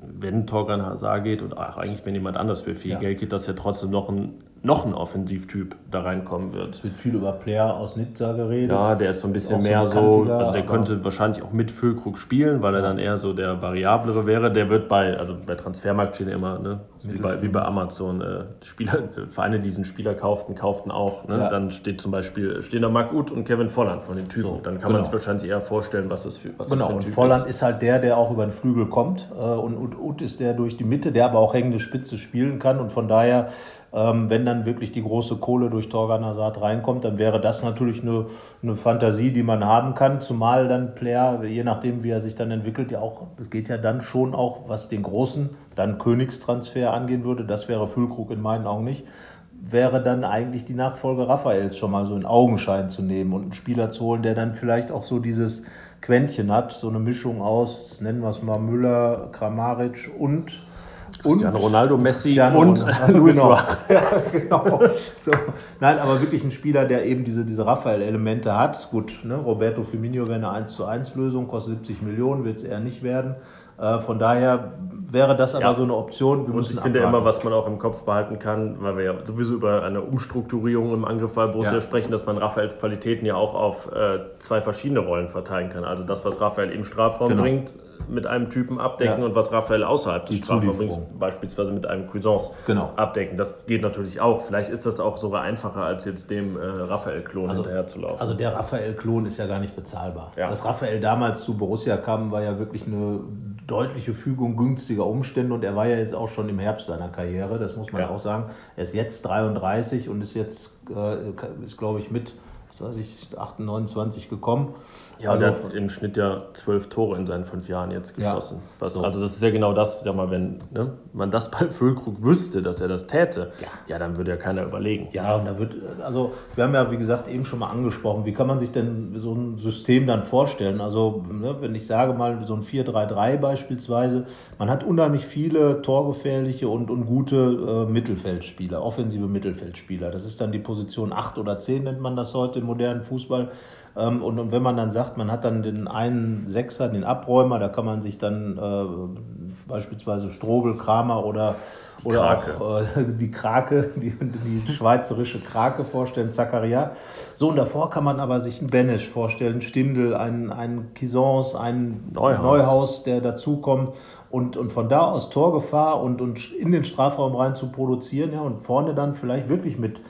wenn Torgan Hazard geht und auch eigentlich wenn jemand anders für viel ja. Geld geht, dass ja trotzdem noch ein, noch ein Offensivtyp da reinkommen wird. Es wird viel über Player aus Nizza geredet. Ja, der ist so ein bisschen mehr so, so also der könnte wahrscheinlich auch mit Füllkrug spielen, weil er dann eher so der variablere wäre. Der wird bei, also bei Transfermarkt stehen immer, ne, wie bei, wie bei Amazon, äh, Spieler, Vereine, die diesen Spieler kauften, kauften auch. Ne? Ja. Dann steht zum Beispiel, stehen da Marc Uth und Kevin Volland von den Typen. So, dann kann genau. man sich wahrscheinlich eher vorstellen, was das für, was genau, das für ein Typ und Volland ist. ist halt der, der auch über den Flügel kommt. Äh, und Uth ist der durch die Mitte, der aber auch hängende Spitze spielen kann. Und von daher Ähm, wenn dann wirklich die große Kohle durch Torgan Hazard reinkommt, dann wäre das natürlich eine, eine Fantasie, die man haben kann. Zumal dann Player, je nachdem wie er sich dann entwickelt, ja auch, es geht ja dann schon auch, was den großen, dann Königstransfer angehen würde. Das wäre Füllkrug in meinen Augen nicht wäre dann eigentlich die Nachfolge Raphaels schon mal so in Augenschein zu nehmen und einen Spieler zu holen, der dann vielleicht auch so dieses Quäntchen hat, so eine Mischung aus, nennen wir es mal Müller, Kramaric und Cristiano Ronaldo, Messi Cristiano und Ronaldo, Luis genau. Suarez. Genau. So. Nein, aber wirklich ein Spieler, der eben diese, diese Raphael-Elemente hat. Gut, ne? Roberto Firmino wäre eine 1 zu 1 Lösung, kostet 70 Millionen, wird es eher nicht werden. Äh, von daher wäre das aber Ja. so eine Option. Wir Und müssen ich finde abwarten. immer, was man auch im Kopf behalten kann, weil wir ja sowieso über eine Umstrukturierung im Angriff bei Borussia Ja. sprechen, dass man Raphaels Qualitäten ja auch auf äh, zwei verschiedene Rollen verteilen kann. Also das, was Raphael im Strafraum Genau. bringt, mit einem Typen abdecken Ja. und was Raphael außerhalb des Strafraums beispielsweise mit einem Cuisance Genau. abdecken. Das geht natürlich auch. Vielleicht ist das auch sogar einfacher, als jetzt dem äh, Raphael-Klon hinterherzulaufen. Also der Raphael-Klon ist ja gar nicht bezahlbar. Ja. Dass Raphael damals zu Borussia kam, war ja wirklich eine deutliche Fügung günstiger Umstände und er war ja jetzt auch schon im Herbst seiner Karriere, das muss man Ja. auch sagen. Er ist jetzt 33 und ist jetzt, äh, ist glaube ich mit, was weiß ich, 28, 29 gekommen. Ja, also, der hat im Schnitt ja zwölf Tore in seinen fünf Jahren jetzt Ja. geschossen. Was, So. Also das ist ja genau das, sag mal, wenn ne, man das bei Füllkrug wüsste, dass er das täte, ja, dann würde ja keiner überlegen. Ja, und da wird, also wir haben ja, wie gesagt, eben schon mal angesprochen, wie kann man sich denn so ein System dann vorstellen? Also, ne, wenn ich sage mal, so ein 4-3-3 beispielsweise, man hat unheimlich viele torgefährliche und, und gute äh, Mittelfeldspieler, offensive Mittelfeldspieler. Das ist dann die Position 8 oder 10, nennt man das heute im modernen Fußball. Ähm, und, und wenn man dann sagt, man hat dann den einen Sechser, den Abräumer, da kann man sich dann äh, beispielsweise Strobel, Kramer oder, oder Krake. auch äh, die Krake, die, die schweizerische Krake vorstellen, Zakaria. So, und davor kann man aber sich einen Benesch vorstellen, Stindl, einen, einen Kisons, einen Neuhaus. Neuhaus, der dazukommt. Und, und von da aus Torgefahr und, und in den Strafraum rein zu produzieren. Ja, und vorne dann vielleicht wirklich mit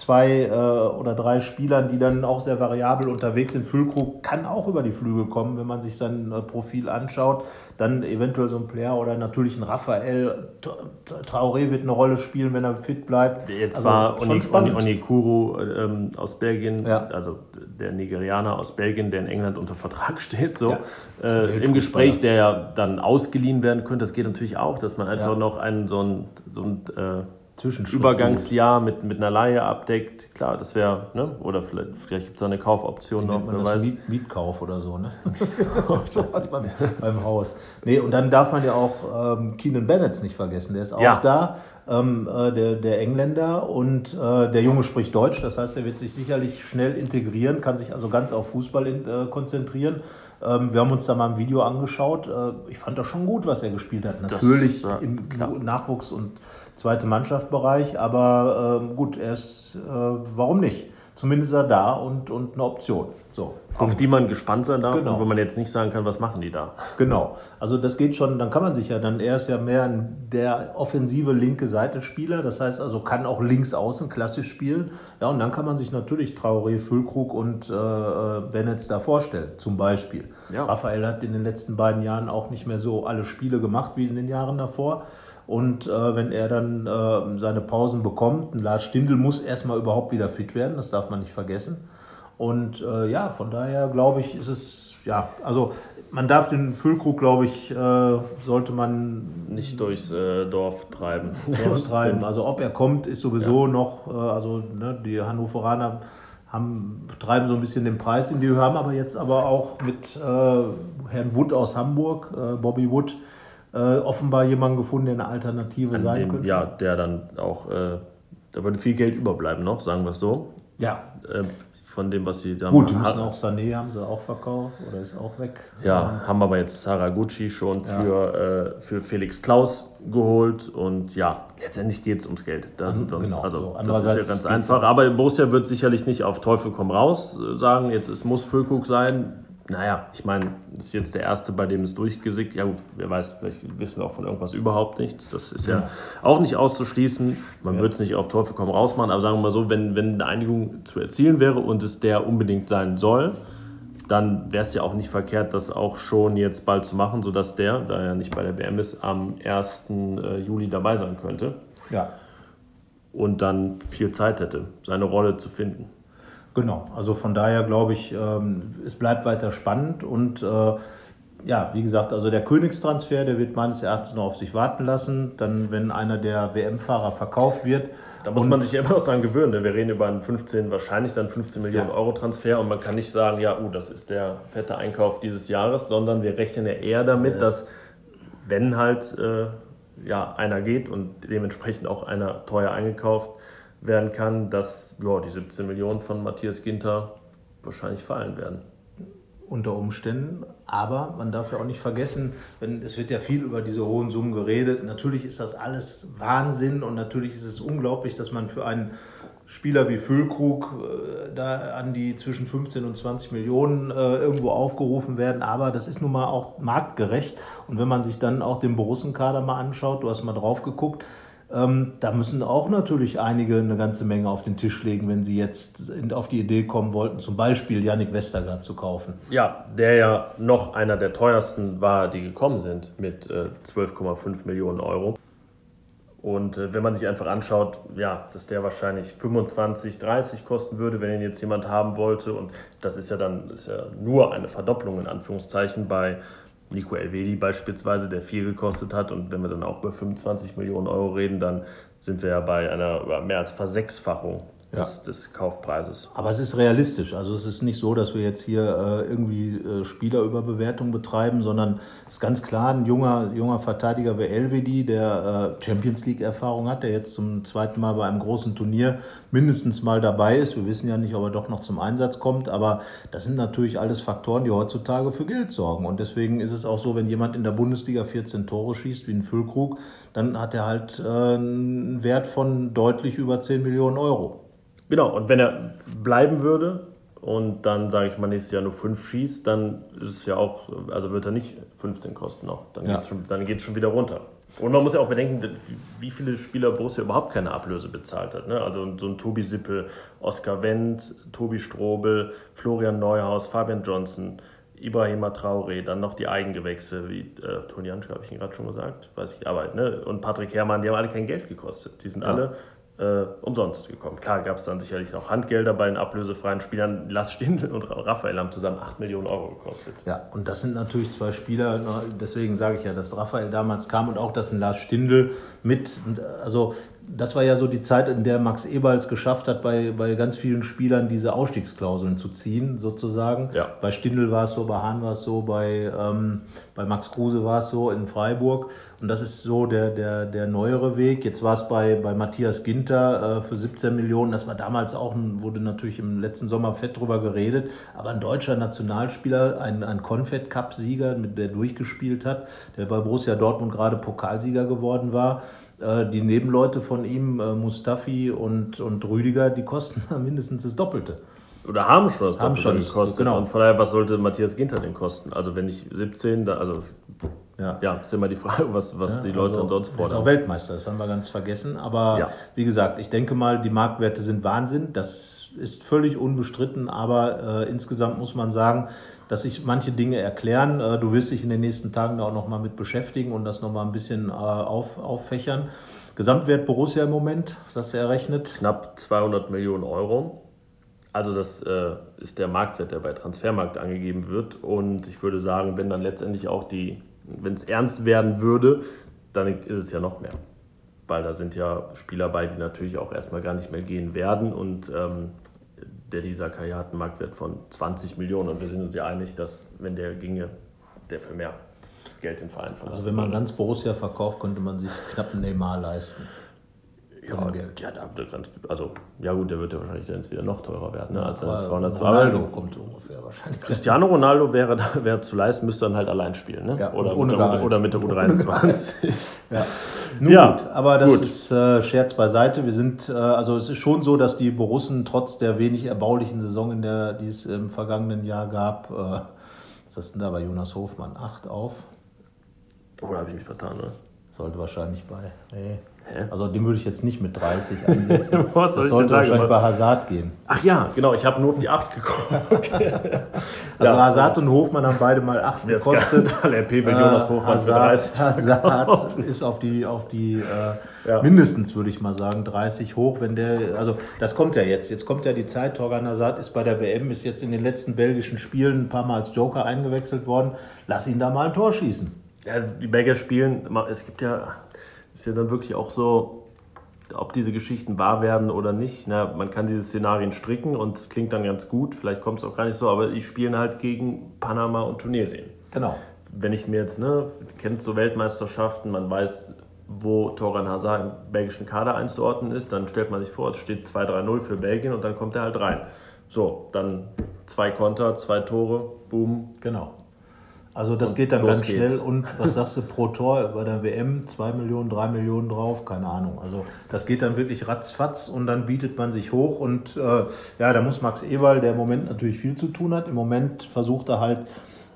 zwei äh, oder drei Spielern, die dann auch sehr variabel unterwegs sind. Füllkrug kann auch über die Flügel kommen, wenn man sich sein äh, Profil anschaut. Dann eventuell so ein Player oder natürlich ein Raphael. Tra- Traoré wird eine Rolle spielen, wenn er fit bleibt. Jetzt Also war Oni, Oni. Onikuru ähm, aus Belgien, Ja. also der Nigerianer aus Belgien, der in England unter Vertrag steht, so Ja. äh, im Gespräch, der ja dann ausgeliehen werden könnte. Das geht natürlich auch, dass man einfach Ja. noch einen so ein, so ein äh, Übergangsjahr mit, mit einer Laie abdeckt. Klar, das wäre, ne? oder vielleicht, vielleicht gibt es eine Kaufoption noch, wer das weiß. Miet, Mietkauf oder so, ne? man beim Haus. Nee, und dann darf man ja auch ähm, Keenan Bennett nicht vergessen. Der ist auch Ja. da, ähm, äh, der, der Engländer. Und äh, der Junge spricht Deutsch. Das heißt, er wird sich sicherlich schnell integrieren, kann sich also ganz auf Fußball in, äh, konzentrieren. Ähm, wir haben uns da mal ein Video angeschaut. Äh, ich fand das schon gut, was er gespielt hat. Natürlich ja, im klar. Nachwuchs- und zweite Mannschaftsbereich. Aber ähm, gut, er ist, äh, warum nicht? Zumindest ist er da und, und eine Option. So. Auf die man gespannt sein darf Genau. und wo man jetzt nicht sagen kann, was machen die da. Genau. Also das geht schon, dann kann man sich ja dann, er ist ja mehr der offensive linke Seite Spieler, das heißt also kann auch links außen klassisch spielen. Ja, und dann kann man sich natürlich Traoré, Füllkrug und äh, äh, Bennett da vorstellen, zum Beispiel. Ja. Raphael hat in den letzten beiden Jahren auch nicht mehr so alle Spiele gemacht wie in den Jahren davor. Und äh, wenn er dann äh, seine Pausen bekommt, ein Lars Stindl muss erstmal überhaupt wieder fit werden, das darf man nicht vergessen. Und äh, ja, von daher glaube ich, ist es, ja, also man darf den Füllkrug, glaube ich, äh, sollte man Nicht durchs äh, Dorf treiben. austreiben. Also ob er kommt, ist sowieso noch, äh, also ne, die Hannoveraner haben, treiben so ein bisschen den Preis in die Höhe, haben aber jetzt aber auch mit äh, Herrn Wood aus Hamburg, äh, Bobby Wood, äh, offenbar jemanden gefunden, der eine Alternative An sein dem, könnte. ja, der dann auch, äh, da würde viel Geld überbleiben noch, sagen wir es so. ja. Äh, von dem, was sie da Gut, die müssen auch Sané haben sie auch verkauft oder ist auch weg. Ja, haben aber jetzt Saraguchi schon für, äh, für Felix Klaus geholt und ja, letztendlich geht es ums Geld. Da sind wir uns, genau. also, So, das ist ja ganz einfach. Aber Borussia wird sicherlich nicht auf Teufel komm raus äh, sagen, jetzt es muss Füllkrug sein. Naja, ich meine, das ist jetzt der erste, bei dem es durchgesickt. Ja gut, wer weiß, vielleicht wissen wir auch von irgendwas überhaupt nichts. Das ist ja auch nicht auszuschließen. Man wird es nicht auf Teufel komm raus machen, aber sagen wir mal so, wenn, wenn eine Einigung zu erzielen wäre und es der unbedingt sein soll, dann wäre es ja auch nicht verkehrt, das auch schon jetzt bald zu machen, sodass der, da er nicht bei der WM ist, am 1. äh, Juli dabei sein könnte. Ja. und dann viel Zeit hätte, seine Rolle zu finden. Genau, also von daher glaube ich, ähm, es bleibt weiter spannend und äh, ja, wie gesagt, also der Königstransfer, der wird meines Erachtens noch auf sich warten lassen. Dann, wenn einer der WM-Fahrer verkauft wird. Da muss man sich ja immer noch dran gewöhnen. Ne? Wir reden über einen 15, wahrscheinlich dann 15 Millionen ja. Euro Transfer und man kann nicht sagen, ja, uh, das ist der fette Einkauf dieses Jahres, sondern wir rechnen ja eher damit, ja. dass wenn halt äh, ja, einer geht und dementsprechend auch einer teuer eingekauft werden kann, dass ja, die 17 Millionen von Matthias Ginter wahrscheinlich fallen werden unter Umständen. Aber man darf ja auch nicht vergessen, wenn, es wird ja viel über diese hohen Summen geredet. Natürlich ist das alles Wahnsinn und natürlich ist es unglaublich, dass man für einen Spieler wie Füllkrug äh, da an die zwischen 15 und 20 Millionen äh, irgendwo aufgerufen werden. Aber das ist nun mal auch marktgerecht. Und wenn man sich dann auch den Borussenkader mal anschaut, du hast mal drauf geguckt, ähm, da müssen auch natürlich einige eine ganze Menge auf den Tisch legen, wenn sie jetzt auf die Idee kommen wollten, zum Beispiel Yannick Westergaard zu kaufen. Ja, der ja noch einer der teuersten war, die gekommen sind mit äh, 12,5 Millionen Euro. Und äh, wenn man sich einfach anschaut, ja, dass der wahrscheinlich 25, 30 kosten würde, wenn ihn jetzt jemand haben wollte. Und das ist ja dann ist ja nur eine Verdopplung in Anführungszeichen bei Nico Elvedi beispielsweise, der viel gekostet hat. Und wenn wir dann auch über 25 Millionen Euro reden, dann sind wir ja bei einer mehr als Versechsfachung des, ja. des Kaufpreises. Aber es ist realistisch. Also es ist nicht so, dass wir jetzt hier äh, irgendwie äh, Spielerüberbewertung betreiben, sondern es ist ganz klar ein junger, junger Verteidiger wie Elvedi, der äh, Champions League-Erfahrung hat, der jetzt zum zweiten Mal bei einem großen Turnier mindestens mal dabei ist. Wir wissen ja nicht, ob er doch noch zum Einsatz kommt, aber das sind natürlich alles Faktoren, die heutzutage für Geld sorgen. Und deswegen ist es auch so, wenn jemand in der Bundesliga 14 Tore schießt, wie ein Füllkrug, dann hat er halt äh, einen Wert von deutlich über 10 Millionen Euro. Genau, und wenn er bleiben würde und dann, sage ich mal, nächstes Jahr nur 5 schießt, dann ist es ja auch, also wird er nicht 15 kosten noch. Dann ja. geht es schon, schon wieder runter. Und man muss ja auch bedenken, wie viele Spieler Borussia überhaupt keine Ablöse bezahlt hat. Ne? Also so ein Tobi Sippel, Oskar Wendt, Tobi Strobel, Florian Neuhaus, Fabian Johnson, Ibrahima Traoré, dann noch die Eigengewächse, wie äh, Toni Janschke, habe ich ihn gerade schon gesagt, weiß ich, aber, ne? und Patrick Herrmann, die haben alle kein Geld gekostet. Die sind ja. alle äh, umsonst gekommen. Klar gab es dann sicherlich noch Handgelder bei den ablösefreien Spielern. Lars Stindl und Raphael haben zusammen 8 Millionen Euro gekostet. Ja, und das sind natürlich zwei Spieler, deswegen sage ich ja, dass Raphael damals kam und auch, dass ein Lars Stindl mit, also das war ja so die Zeit, in der Max Eberls geschafft hat, bei, bei ganz vielen Spielern diese Ausstiegsklauseln zu ziehen, sozusagen. Ja. Bei Stindl war es so, bei Hahn war es so, bei, ähm, bei Max Kruse war es so in Freiburg. Und das ist so der, der, der neuere Weg. Jetzt war es bei, bei Matthias Ginter äh, für 17 Millionen. Das war damals auch, ein, wurde natürlich im letzten Sommer fett drüber geredet. Aber ein deutscher Nationalspieler, ein, ein Confed-Cup-Sieger, der durchgespielt hat, der bei Borussia Dortmund gerade Pokalsieger geworden war die Nebenleute von ihm, äh, Mustafi und, und Rüdiger, die kosten mindestens das Doppelte. Oder haben schon das haben Doppelte schon gekostet. Genau. Und von daher, was sollte Matthias Ginter denn kosten? Also wenn ich 17, da, also ja. ja, ist immer die Frage, was, was ja, die Leute also, sonst fordern. Er ist auch Weltmeister, das haben wir ganz vergessen. Aber ja. wie gesagt, ich denke mal, die Marktwerte sind Wahnsinn. Das ist völlig unbestritten. Aber äh, insgesamt muss man sagen, dass sich manche Dinge erklären. Äh, du wirst dich in den nächsten Tagen da auch noch mal mit beschäftigen und das noch mal ein bisschen äh, auf, auffächern. Gesamtwert Borussia im Moment, was hast du errechnet? Knapp 200 Millionen Euro. Also das äh, ist der Marktwert, der bei Transfermarkt angegeben wird. Und ich würde sagen, wenn dann letztendlich auch die, wenn es ernst werden würde, dann ist es ja noch mehr. Weil da sind ja Spieler bei, die natürlich auch erstmal gar nicht mehr gehen werden. Und ähm, der dieser Kaya hat einen Marktwert von 20 Millionen und wir sind uns ja einig, dass wenn der ginge, der für mehr Geld den Verein verlassen Also wenn man ganz Borussia verkauft, könnte man sich knapp Neymar leisten. Ja, Geld. ja, also, ja gut, der wird ja wahrscheinlich jetzt wieder noch teurer werden, ne, als er 200 Ronaldo kommt ungefähr wahrscheinlich. Cristiano Ronaldo wäre, wäre zu leisten, müsste dann halt allein spielen, ne? Ja, oder, mit der, oder mit der U23. ja. Nun ja, gut, aber das gut. ist äh, Scherz beiseite. Wir sind, äh, also es ist schon so, dass die Borussen trotz der wenig erbaulichen Saison, in der, die es im vergangenen Jahr gab, äh, was ist das denn da bei Jonas Hofmann? Acht auf? Oder oh, habe ich mich vertan, oder? Sollte wahrscheinlich bei. Nee. Also den würde ich jetzt nicht mit 30 ansetzen. Was das sollte wahrscheinlich bei Hazard gehen. Ach ja, genau, ich habe nur auf die 8 geguckt. Also Ja, Hazard und Hofmann haben beide mal 8 Der gekostet. Skandal, RP will Jonas Hofmann für Hazard, 30 Hazard ist auf die, auf die äh, Ja. mindestens, würde ich mal sagen, 30 hoch. Wenn der, also das kommt ja jetzt. Jetzt kommt ja die Zeit. Torgan Hazard ist bei der WM, ist jetzt in den letzten belgischen Spielen ein paar Mal als Joker eingewechselt worden. Lass ihn da mal ein Tor schießen. Also die Belgier spielen, es gibt ja, ist ja dann wirklich auch so, ob diese Geschichten wahr werden oder nicht. Na, man kann diese Szenarien stricken und es klingt dann ganz gut, vielleicht kommt es auch gar nicht so, aber die spielen halt gegen Panama und Tunesien. Genau. Wenn ich mir jetzt, ne, kennt so Weltmeisterschaften, man weiß, wo Toran Hazard im belgischen Kader einzuordnen ist, dann stellt man sich vor, es steht 2-3-0 für Belgien und dann kommt er halt rein. So, dann zwei Konter, zwei Tore, boom, Genau. Also das geht dann ganz schnell geht's. und was sagst du pro Tor bei der WM? 2 Millionen, 3 Millionen drauf? Keine Ahnung. Also das geht dann wirklich ratzfatz und dann bietet man sich hoch und äh, ja, da muss Max Eberl, der im Moment natürlich viel zu tun hat, im Moment versucht er halt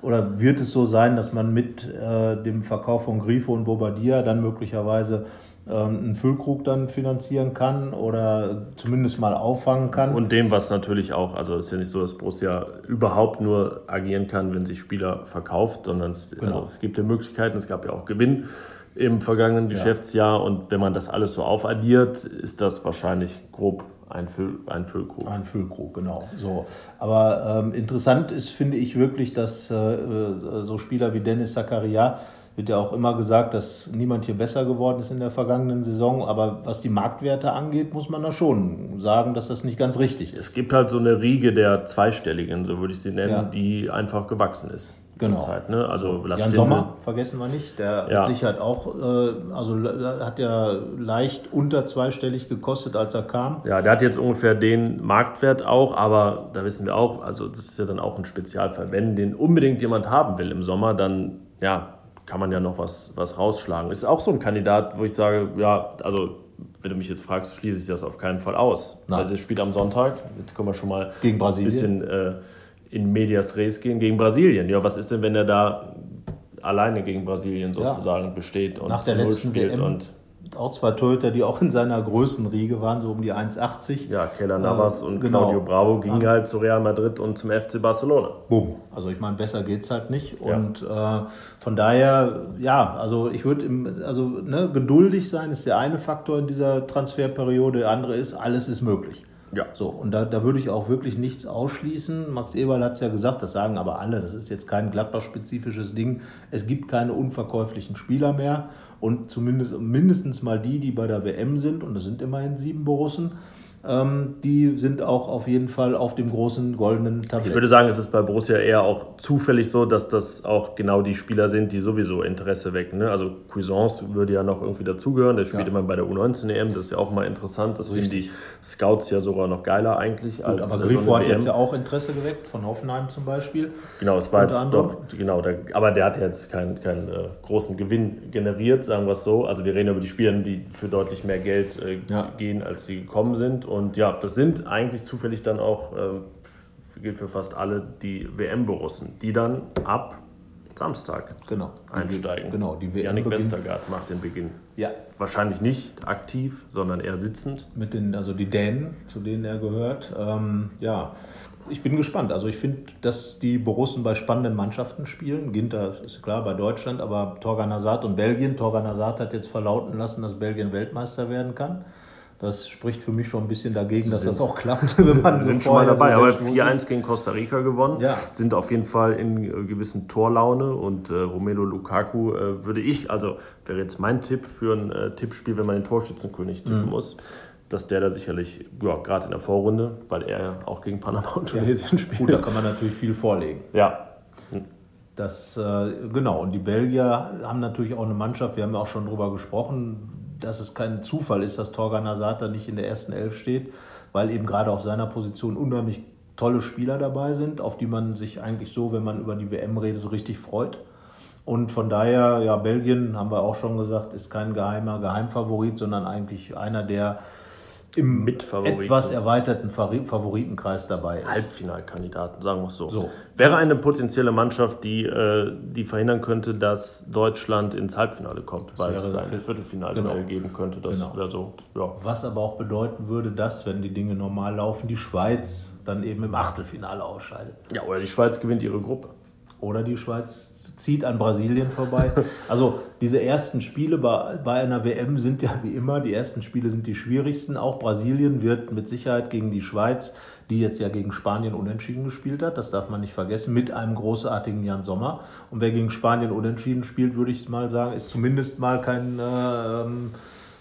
oder wird es so sein, dass man mit äh, dem Verkauf von Grifo und Bobadilla dann möglicherweise einen Füllkrug dann finanzieren kann oder zumindest mal auffangen kann. Und dem, was natürlich auch, also es ist ja nicht so, dass Borussia überhaupt nur agieren kann, wenn sich Spieler verkauft, sondern es, Genau. also es gibt ja Möglichkeiten, es gab ja auch Gewinn im vergangenen Geschäftsjahr und wenn man das alles so aufaddiert, ist das wahrscheinlich grob ein, Füll, ein Füllkrug. Ein Füllkrug, genau. So. Aber ähm, interessant ist, finde ich wirklich, dass äh, äh, so Spieler wie Dennis Zakaria, wird ja auch immer gesagt, dass niemand hier besser geworden ist in der vergangenen Saison. Aber was die Marktwerte angeht, muss man da schon sagen, dass das nicht ganz richtig Es ist. gibt halt so eine Riege der Zweistelligen, so würde ich sie nennen, Ja. die einfach gewachsen ist. Genau. Zeit, ne? Also Jan Stindl- Sommer, vergessen wir nicht, der Ja. hat sich halt auch, äh, also hat ja leicht unter zweistellig gekostet, als er kam. Ja, der hat jetzt ungefähr den Marktwert auch, aber da wissen wir auch, also das ist ja dann auch ein Spezialfall. Wenn den unbedingt jemand haben will im Sommer, dann ja, kann man ja noch was, was rausschlagen. Ist auch so ein Kandidat, wo ich sage, ja, also wenn du mich jetzt fragst, schließe ich das auf keinen Fall aus. Nein. Weil das spielt am Sonntag, jetzt können wir schon mal Gegen ein Brasilien. bisschen äh, in Medias Res gehen, gegen Brasilien. Ja, was ist denn, wenn er da alleine gegen Brasilien sozusagen besteht und Nach der letzten spielt WM und auch zwei Torhüter, die auch in seiner Größenriege waren, so um die 1,80. ja, Keller Navas und genau. Claudio Bravo gingen halt zu Real Madrid und zum FC Barcelona. Bumm. Also ich meine, besser geht's halt nicht. Und äh, von daher, ja, also ich würde also ne, geduldig sein ist der eine Faktor in dieser Transferperiode. Der andere ist, alles ist möglich. Ja. So, und da, da würde ich auch wirklich nichts ausschließen. Max Eberl hat es ja gesagt, das sagen aber alle, das ist jetzt kein Gladbach-spezifisches Ding. Es gibt keine unverkäuflichen Spieler mehr. Und zumindest mindestens mal die, die bei der WM sind, und das sind immerhin sieben Borussen, ähm, die sind auch auf jeden Fall auf dem großen goldenen Tablett. Ich würde sagen, es ist bei Borussia eher auch zufällig so, dass das auch genau die Spieler sind, die sowieso Interesse wecken. Ne? Also Cuisance würde ja noch irgendwie dazugehören. Der spielt Ja. immer bei der U19-EM. Das ist ja auch mal interessant. Das finden die Scouts ja sogar noch geiler eigentlich Gut, als aber äh, so eine hat jetzt ja auch Interesse geweckt, von Hoffenheim zum Beispiel. Genau, es war unter jetzt anderem. doch, genau, der, aber der hat jetzt keinen keinen äh, großen Gewinn generiert, sagen wir es so. Also wir reden über die Spieler, die für deutlich mehr Geld äh, Ja. gehen, als sie gekommen sind. Und ja, das sind eigentlich zufällig dann auch, ähm, gilt für fast alle, die WM-Borussen, die dann ab Samstag Genau. einsteigen. Genau, die WM Janik Westergaard macht den Beginn. Ja, Wahrscheinlich nicht aktiv, sondern eher sitzend. mit den, also die Dänen, zu denen er gehört. Ähm, ja, ich bin gespannt. Also ich finde, dass die Borussen bei spannenden Mannschaften spielen. Ginter ist klar bei Deutschland, aber Torgan Hazard und Belgien. Torgan Hazard hat jetzt verlauten lassen, dass Belgien Weltmeister werden kann. Das spricht für mich schon ein bisschen dagegen, dass das auch klappt. Wenn man Wir sind so schon mal dabei, aber selbstbewusst 4-1 ist. gegen Costa Rica gewonnen, Ja. sind auf jeden Fall in äh, gewissen Torlaune und äh, Romelu Lukaku äh, würde ich, also wäre jetzt mein Tipp für ein äh, Tippspiel, wenn man den Torschützenkönig Mhm. tippen muss, dass der da sicherlich, ja, gerade in der Vorrunde, weil er ja auch gegen Panama und Tunesien spielt. Gut, da kann man natürlich viel vorlegen. Ja, Das, äh, genau, und die Belgier haben natürlich auch eine Mannschaft, wir haben ja auch schon drüber gesprochen, dass es kein Zufall ist, dass Torgan Hazard nicht in der ersten Elf steht, weil eben gerade auf seiner Position unheimlich tolle Spieler dabei sind, auf die man sich eigentlich so, wenn man über die WM redet, richtig freut. Und von daher, ja, Belgien, haben wir auch schon gesagt, ist kein geheimer Geheimfavorit, sondern eigentlich einer, der im etwas erweiterten Favoritenkreis dabei ist. Halbfinalkandidaten, sagen wir es so. So. Wäre eine potenzielle Mannschaft, die, äh, die verhindern könnte, dass Deutschland ins Halbfinale kommt, weil es ein Viert- Viertelfinale Genau. geben könnte. Das Genau. wäre so, ja. Was aber auch bedeuten würde, dass, wenn die Dinge normal laufen, die Schweiz dann eben im Achtelfinale ausscheidet. ja, oder die Schweiz gewinnt ihre Gruppe. Oder die Schweiz zieht an Brasilien vorbei. Also diese ersten Spiele bei, bei einer WM sind ja wie immer, die ersten Spiele sind die schwierigsten. Auch Brasilien wird mit Sicherheit gegen die Schweiz, die jetzt ja gegen Spanien unentschieden gespielt hat, das darf man nicht vergessen, mit einem großartigen Jan Sommer. Und wer gegen Spanien unentschieden spielt, würde ich mal sagen, ist zumindest mal kein äh, ähm,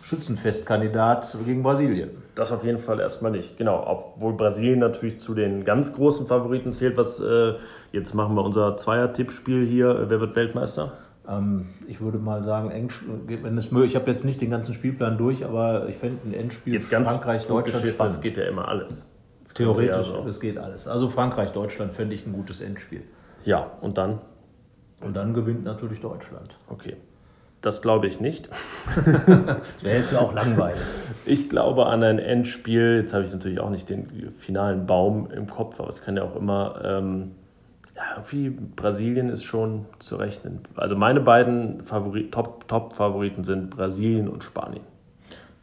Schützenfestkandidat gegen Brasilien. Das auf jeden Fall erstmal nicht. Genau, obwohl Brasilien natürlich zu den ganz großen Favoriten zählt. Was, äh, jetzt machen wir unser Zweier-Tippspiel hier. Wer wird Weltmeister? Ähm, ich würde mal sagen, wenn es möglich, ich habe jetzt nicht den ganzen Spielplan durch, aber ich fände ein Endspiel Jetzt ganz Frankreich, Deutschland spannend. Es geht ja immer alles. Theoretisch, Ja, so. es geht alles. Also Frankreich, Deutschland fände ich ein gutes Endspiel. Ja, und dann? Und dann gewinnt natürlich Deutschland. Okay. Das glaube ich nicht. Wäre jetzt ja auch langweilig. Ich glaube an ein Endspiel. Jetzt habe ich natürlich auch nicht den finalen Baum im Kopf, aber es kann ja auch immer. Ähm, ja, irgendwie Brasilien ist schon zu rechnen. Also meine beiden Favori Top- Top-Favoriten sind Brasilien und Spanien.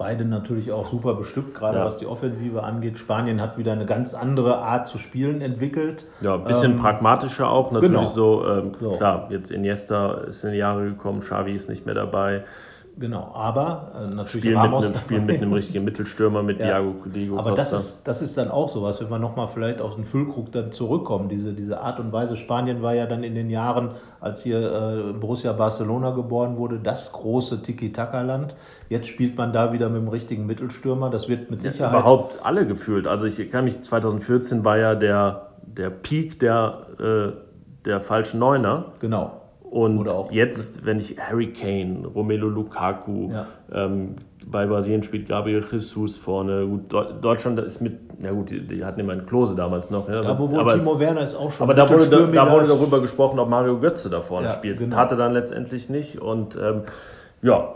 Beide natürlich auch super bestückt, gerade Ja. was die Offensive angeht. Spanien hat wieder eine ganz andere Art zu spielen entwickelt. Ja, ein bisschen pragmatischer auch. Natürlich genau. so, ähm, So. klar, jetztIniesta ist in die Jahre gekommen, Xavi ist nicht mehr dabei. Genau, aber äh, natürlich Spielen mit, Ramos einem, spielen mit einem richtigen Mittelstürmer, mit Diago, Diego Aber Costa. das ist, das ist dann auch sowas, wenn wir nochmal vielleicht auf den Füllkrug dann zurückkommen, diese, diese Art und Weise. Spanien war ja dann in den Jahren, als hier äh, Borussia Barcelona geboren wurde, das große Tiki-Taka-Land. Jetzt spielt man da wieder mit dem richtigen Mittelstürmer. Das wird mit Sicherheit. Überhaupt alle gefühlt. Also ich kann mich, 2014 war ja der, der Peak der, äh, der falschen Neuner. Genau. Und jetzt, wenn ich Harry Kane, Romelu Lukaku, Ja. ähm, bei Brasilien spielt Gabriel Jesus vorne. Gut, Deu- Deutschland ist mit, na gut, die, die hatten immer einen Klose damals noch. Ja, Aber wo aber Timo es- Werner ist auch schon. aber da wurde, da, da wurde als- darüber gesprochen, ob Mario Götze da vorne Ja, spielt. genau. Tat er dann letztendlich nicht. Und ähm, ja,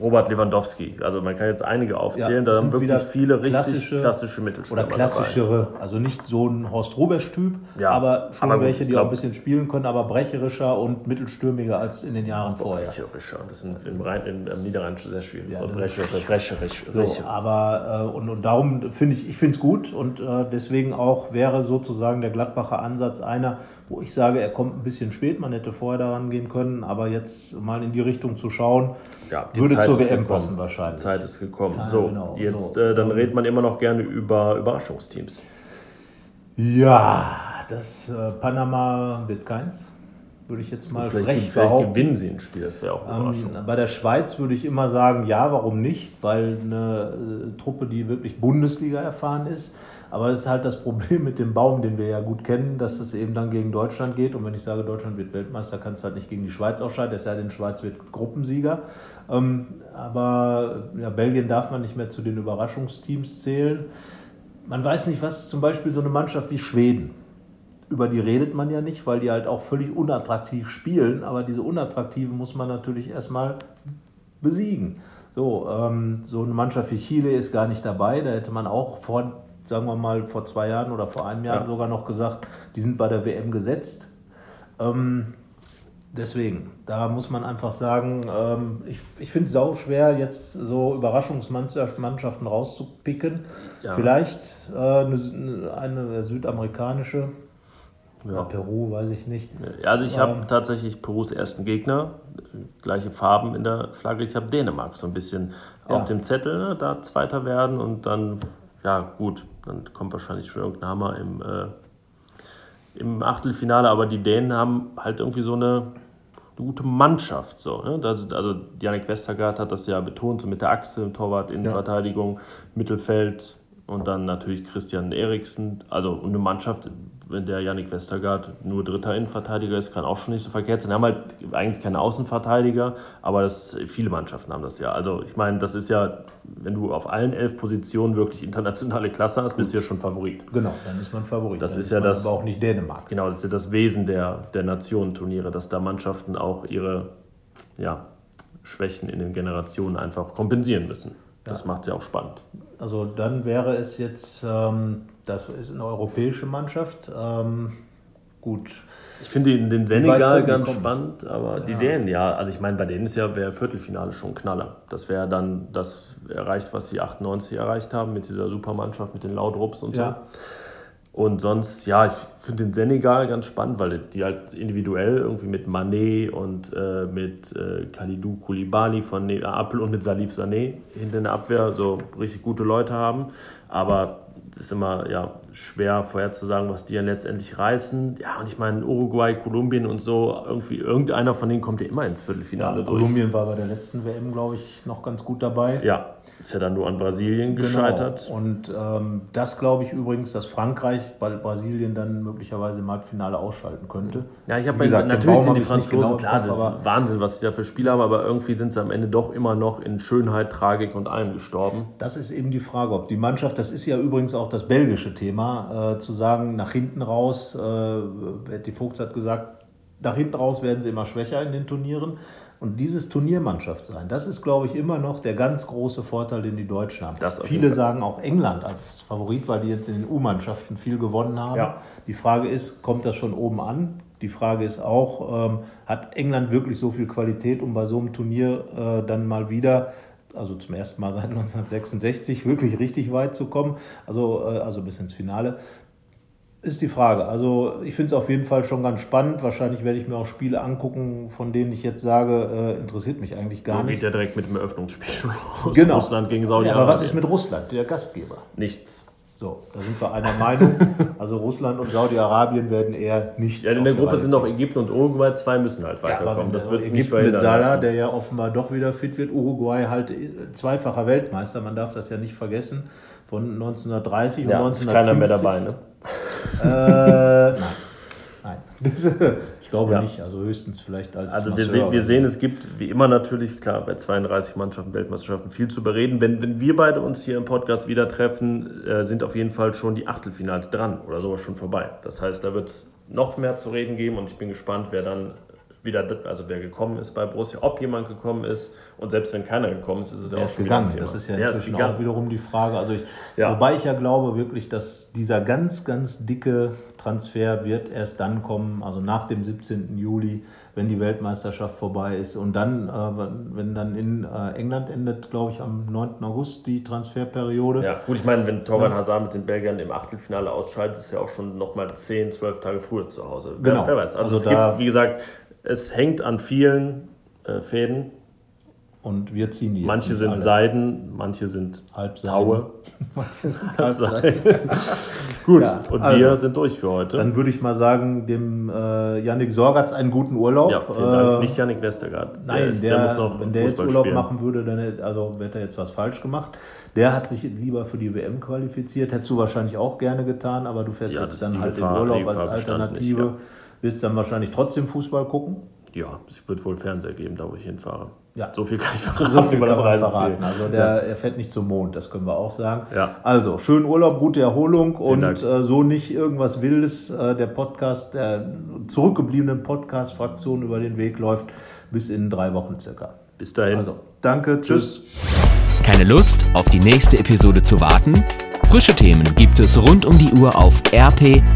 Robert Lewandowski. Also man kann jetzt einige aufzählen. da es haben sind wirklich viele richtig klassische- klassische, Mittelstürmer Oder klassischere, also nicht so ein Horst Rubesch-Typ, Ja, aber schon aber welche, die glaub- auch ein bisschen spielen können, aber brecherischer und mittelstürmiger als in den Jahren dabei. vorher. Brecherischer. Das sind im, Rhein, im, im Niederrheinischen sehr schwierig. Ja, brecherisch, brecherisch. So, aber äh, und, und darum finde ich, ich finde es gut und äh, deswegen auch wäre sozusagen der Gladbacher Ansatz einer, wo ich sage, er kommt ein bisschen spät, man hätte vorher daran gehen können, aber jetzt mal in die Richtung zu schauen, Ja, die würde Zeit zur WM gekommen. passen Die wahrscheinlich. Zeit ist gekommen. Ja, so, genau, jetzt so. Äh, dann redet man immer noch gerne über Überraschungsteams. Ja, das äh, Panama wird keins, würde ich jetzt mal Vielleicht, frech vielleicht gewinnen sie ein Spiel, das wäre auch eine Überraschung. Ähm, bei der Schweiz würde ich immer sagen, ja, warum nicht? Weil eine äh, Truppe, die wirklich Bundesliga erfahren ist. Aber das ist halt das Problem mit dem Baum, den wir ja gut kennen, dass es eben dann gegen Deutschland geht. Und wenn ich sage, Deutschland wird Weltmeister, kann es halt nicht gegen die Schweiz ausscheiden. Es sei denn, Schweiz wird Gruppensieger. Ähm, aber ja, Belgien darf man nicht mehr zu den Überraschungsteams zählen. Man weiß nicht, was zum Beispiel so eine Mannschaft wie Schweden über die redet man ja nicht, weil die halt auch völlig unattraktiv spielen. Aber diese unattraktiven muss man natürlich erstmal besiegen. So, ähm, so eine Mannschaft wie Chile ist gar nicht dabei. Da hätte man auch vor, sagen wir mal, vor zwei Jahren oder vor einem Jahr Ja. sogar noch gesagt, die sind bei der WM gesetzt. Ähm, deswegen, da muss man einfach sagen, ähm, ich, ich finde es sau schwer, jetzt so Überraschungsmannschaften rauszupicken. Ja. Vielleicht äh, eine, eine südamerikanische, Ja. Peru, weiß ich nicht. Also ich habe Ähm. tatsächlich Perus ersten Gegner, gleiche Farben in der Flagge. Ich habe Dänemark so ein bisschen Ja. auf dem Zettel, ne, da Zweiter werden und dann, ja gut, dann kommt wahrscheinlich schon irgendein Hammer im, äh, im Achtelfinale, aber die Dänen haben halt irgendwie so eine, eine gute Mannschaft. So, ne? das also Janik Westergaard hat das ja betont, so mit der Achse, Torwart, Innenverteidigung, Mittelfeld und dann natürlich Christian Eriksen. Also eine Mannschaft, wenn der Janik Westergaard nur dritter Innenverteidiger ist, kann auch schon nicht so verkehrt sein. Die haben halt eigentlich keine Außenverteidiger, aber das, viele Mannschaften haben das ja. Also ich meine, das ist ja, wenn du auf allen elf Positionen wirklich internationale Klasse hast, bist du ja schon Favorit. Genau, dann ist man Favorit. Das dann ist ja das- Aber auch nicht Dänemark. Genau, das ist ja das Wesen der, der Nationenturniere, dass da Mannschaften auch ihre ja, Schwächen in den Generationen einfach kompensieren müssen. Das macht es ja auch spannend. Also dann wäre es jetzt, ähm, das ist eine europäische Mannschaft. Ähm, gut. Ich finde den, den Senegal ganz spannend, aber ja. die Dänen, ja, also ich meine, bei denen ist ja wäre Viertelfinale schon Knaller. Das wäre dann das erreicht, was die 98 erreicht haben mit dieser Supermannschaft, mit den Laudrups und ja. so. Und sonst, ja, ich finde den Senegal ganz spannend, weil die halt individuell irgendwie mit Mané und äh, mit äh, Khalidou Koulibaly von ne Apple und mit Salif Sané hinter der Abwehr so richtig gute Leute haben. Aber es ist immer ja, schwer vorherzusagen, was die dann letztendlich reißen. Ja, und ich meine, Uruguay, Kolumbien und so, irgendwie irgendeiner von denen kommt ja immer ins Viertelfinale ja, durch. Kolumbien war bei der letzten WM, glaube ich, noch ganz gut dabei. Ja, ist ja dann nur an Brasilien genau. gescheitert. Genau. Und ähm, das glaube ich übrigens, dass Frankreich bei Brasilien dann möglicherweise im Halbfinale ausschalten könnte. Ja, ich habe natürlich sind die Franzosen, genau klar, das ist Wahnsinn, was sie da für Spiele haben, aber irgendwie sind sie am Ende doch immer noch in Schönheit, Tragik und allem gestorben. Das ist eben die Frage, ob die Mannschaft, das ist ja übrigens auch das belgische Thema, äh, zu sagen, nach hinten raus, äh, die Vogt hat gesagt, nach hinten raus werden sie immer schwächer in den Turnieren. Und dieses Turniermannschaft sein, das ist, glaube ich, immer noch der ganz große Vorteil, den die Deutschen haben. Viele sagen auch England als Favorit, weil die jetzt in den U-Mannschaften viel gewonnen haben. Ja. Die Frage ist, kommt das schon oben an? Die Frage ist auch, ähm, hat England wirklich so viel Qualität, um bei so einem Turnier äh, dann mal wieder also zum ersten Mal seit 1966 wirklich richtig weit zu kommen, also, äh, also bis ins Finale. Ist die Frage. Also ich finde es auf jeden Fall schon ganz spannend. Wahrscheinlich werde ich mir auch Spiele angucken, von denen ich jetzt sage, äh, interessiert mich eigentlich gar nicht. Geht ja direkt mit dem Eröffnungsspiel schon los. Genau. Russland gegen Saudi-Arabien. Ja, aber was ist mit Russland, der Gastgeber? Nichts. So, da sind wir einer Meinung. Also Russland und Saudi-Arabien werden eher nichts. Ja, in der Gruppe sind noch Ägypten und Uruguay. Zwei müssen halt weiterkommen. Ja, das wird es nicht verhindern. Mit Salah, der ja offenbar doch wieder fit wird. Uruguay halt äh, zweifacher Weltmeister. Man darf das ja nicht vergessen. Von 1930 ja, und 1950. Ist keiner mehr dabei, ne? Äh, nein. Nein. ich glaube ja. nicht. Also höchstens vielleicht als. Also wir, se wir sehen, es gibt wie immer natürlich, klar, bei 32 Mannschaften, Weltmeisterschaften viel zu bereden. Wenn, wenn wir beide uns hier im Podcast wieder treffen, äh, sind auf jeden Fall schon die Achtelfinals dran oder sowas schon vorbei. Das heißt, da wird es noch mehr zu reden geben und ich bin gespannt, wer dann wieder, also wer gekommen ist bei Borussia, ob jemand gekommen ist und selbst wenn keiner gekommen ist, ist es ja auch schon gegangen. Das ist ja der inzwischen ist auch wiederum die Frage. Also ich, ja. Wobei ich ja glaube wirklich, dass dieser ganz, ganz dicke Transfer wird erst dann kommen, also nach dem 17. Juli, wenn die Weltmeisterschaft vorbei ist. Und dann, äh, wenn dann in äh, England endet, glaube ich, am 9. August die Transferperiode. Ja, gut, ich meine, wenn Torgan ja. Hazard mit den Belgiern im Achtelfinale ausscheidet, ist er auch schon nochmal 10, 12 Tage früher zu Hause. Genau. Wer, wer weiß. Also, also es gibt, wie gesagt, es hängt an vielen äh, Fäden. Und wir ziehen die jetzt Manche sind alle. Seiden, manche sind Taue. manche sind Halbseiden. Gut, ja, und also, wir sind durch für heute. Dann würde ich mal sagen, dem äh, Yannick Sorgatz einen guten Urlaub. Ja, vielen Dank. Äh, Nicht Yannick Westergaard. Nein, der, ist, der, der muss noch wenn der jetzt Urlaub spielen. machen würde, dann hätte, also hätte er jetzt was falsch gemacht. Der hat sich lieber für die WM qualifiziert. Hättest du wahrscheinlich auch gerne getan, aber du fährst ja, jetzt dann halt Gefahr, in Urlaub als Alternative. Nicht, ja. Wirst dann wahrscheinlich trotzdem Fußball gucken? Ja, es wird wohl Fernseher geben, da wo ich hinfahre. Ja. So viel kann ich verraten, so viel über das Reiseziel. Also der, ja. er fährt nicht zum Mond, das können wir auch sagen. Ja. Also, schönen Urlaub, gute Erholung und äh, so nicht irgendwas Wildes äh, der Podcast, der zurückgebliebenen Podcast-Fraktion über den Weg läuft, bis in drei Wochen circa. Bis dahin. Also, danke, tschüss. Keine Lust, auf die nächste Episode zu warten? Frische Themen gibt es rund um die Uhr auf rp-online.de.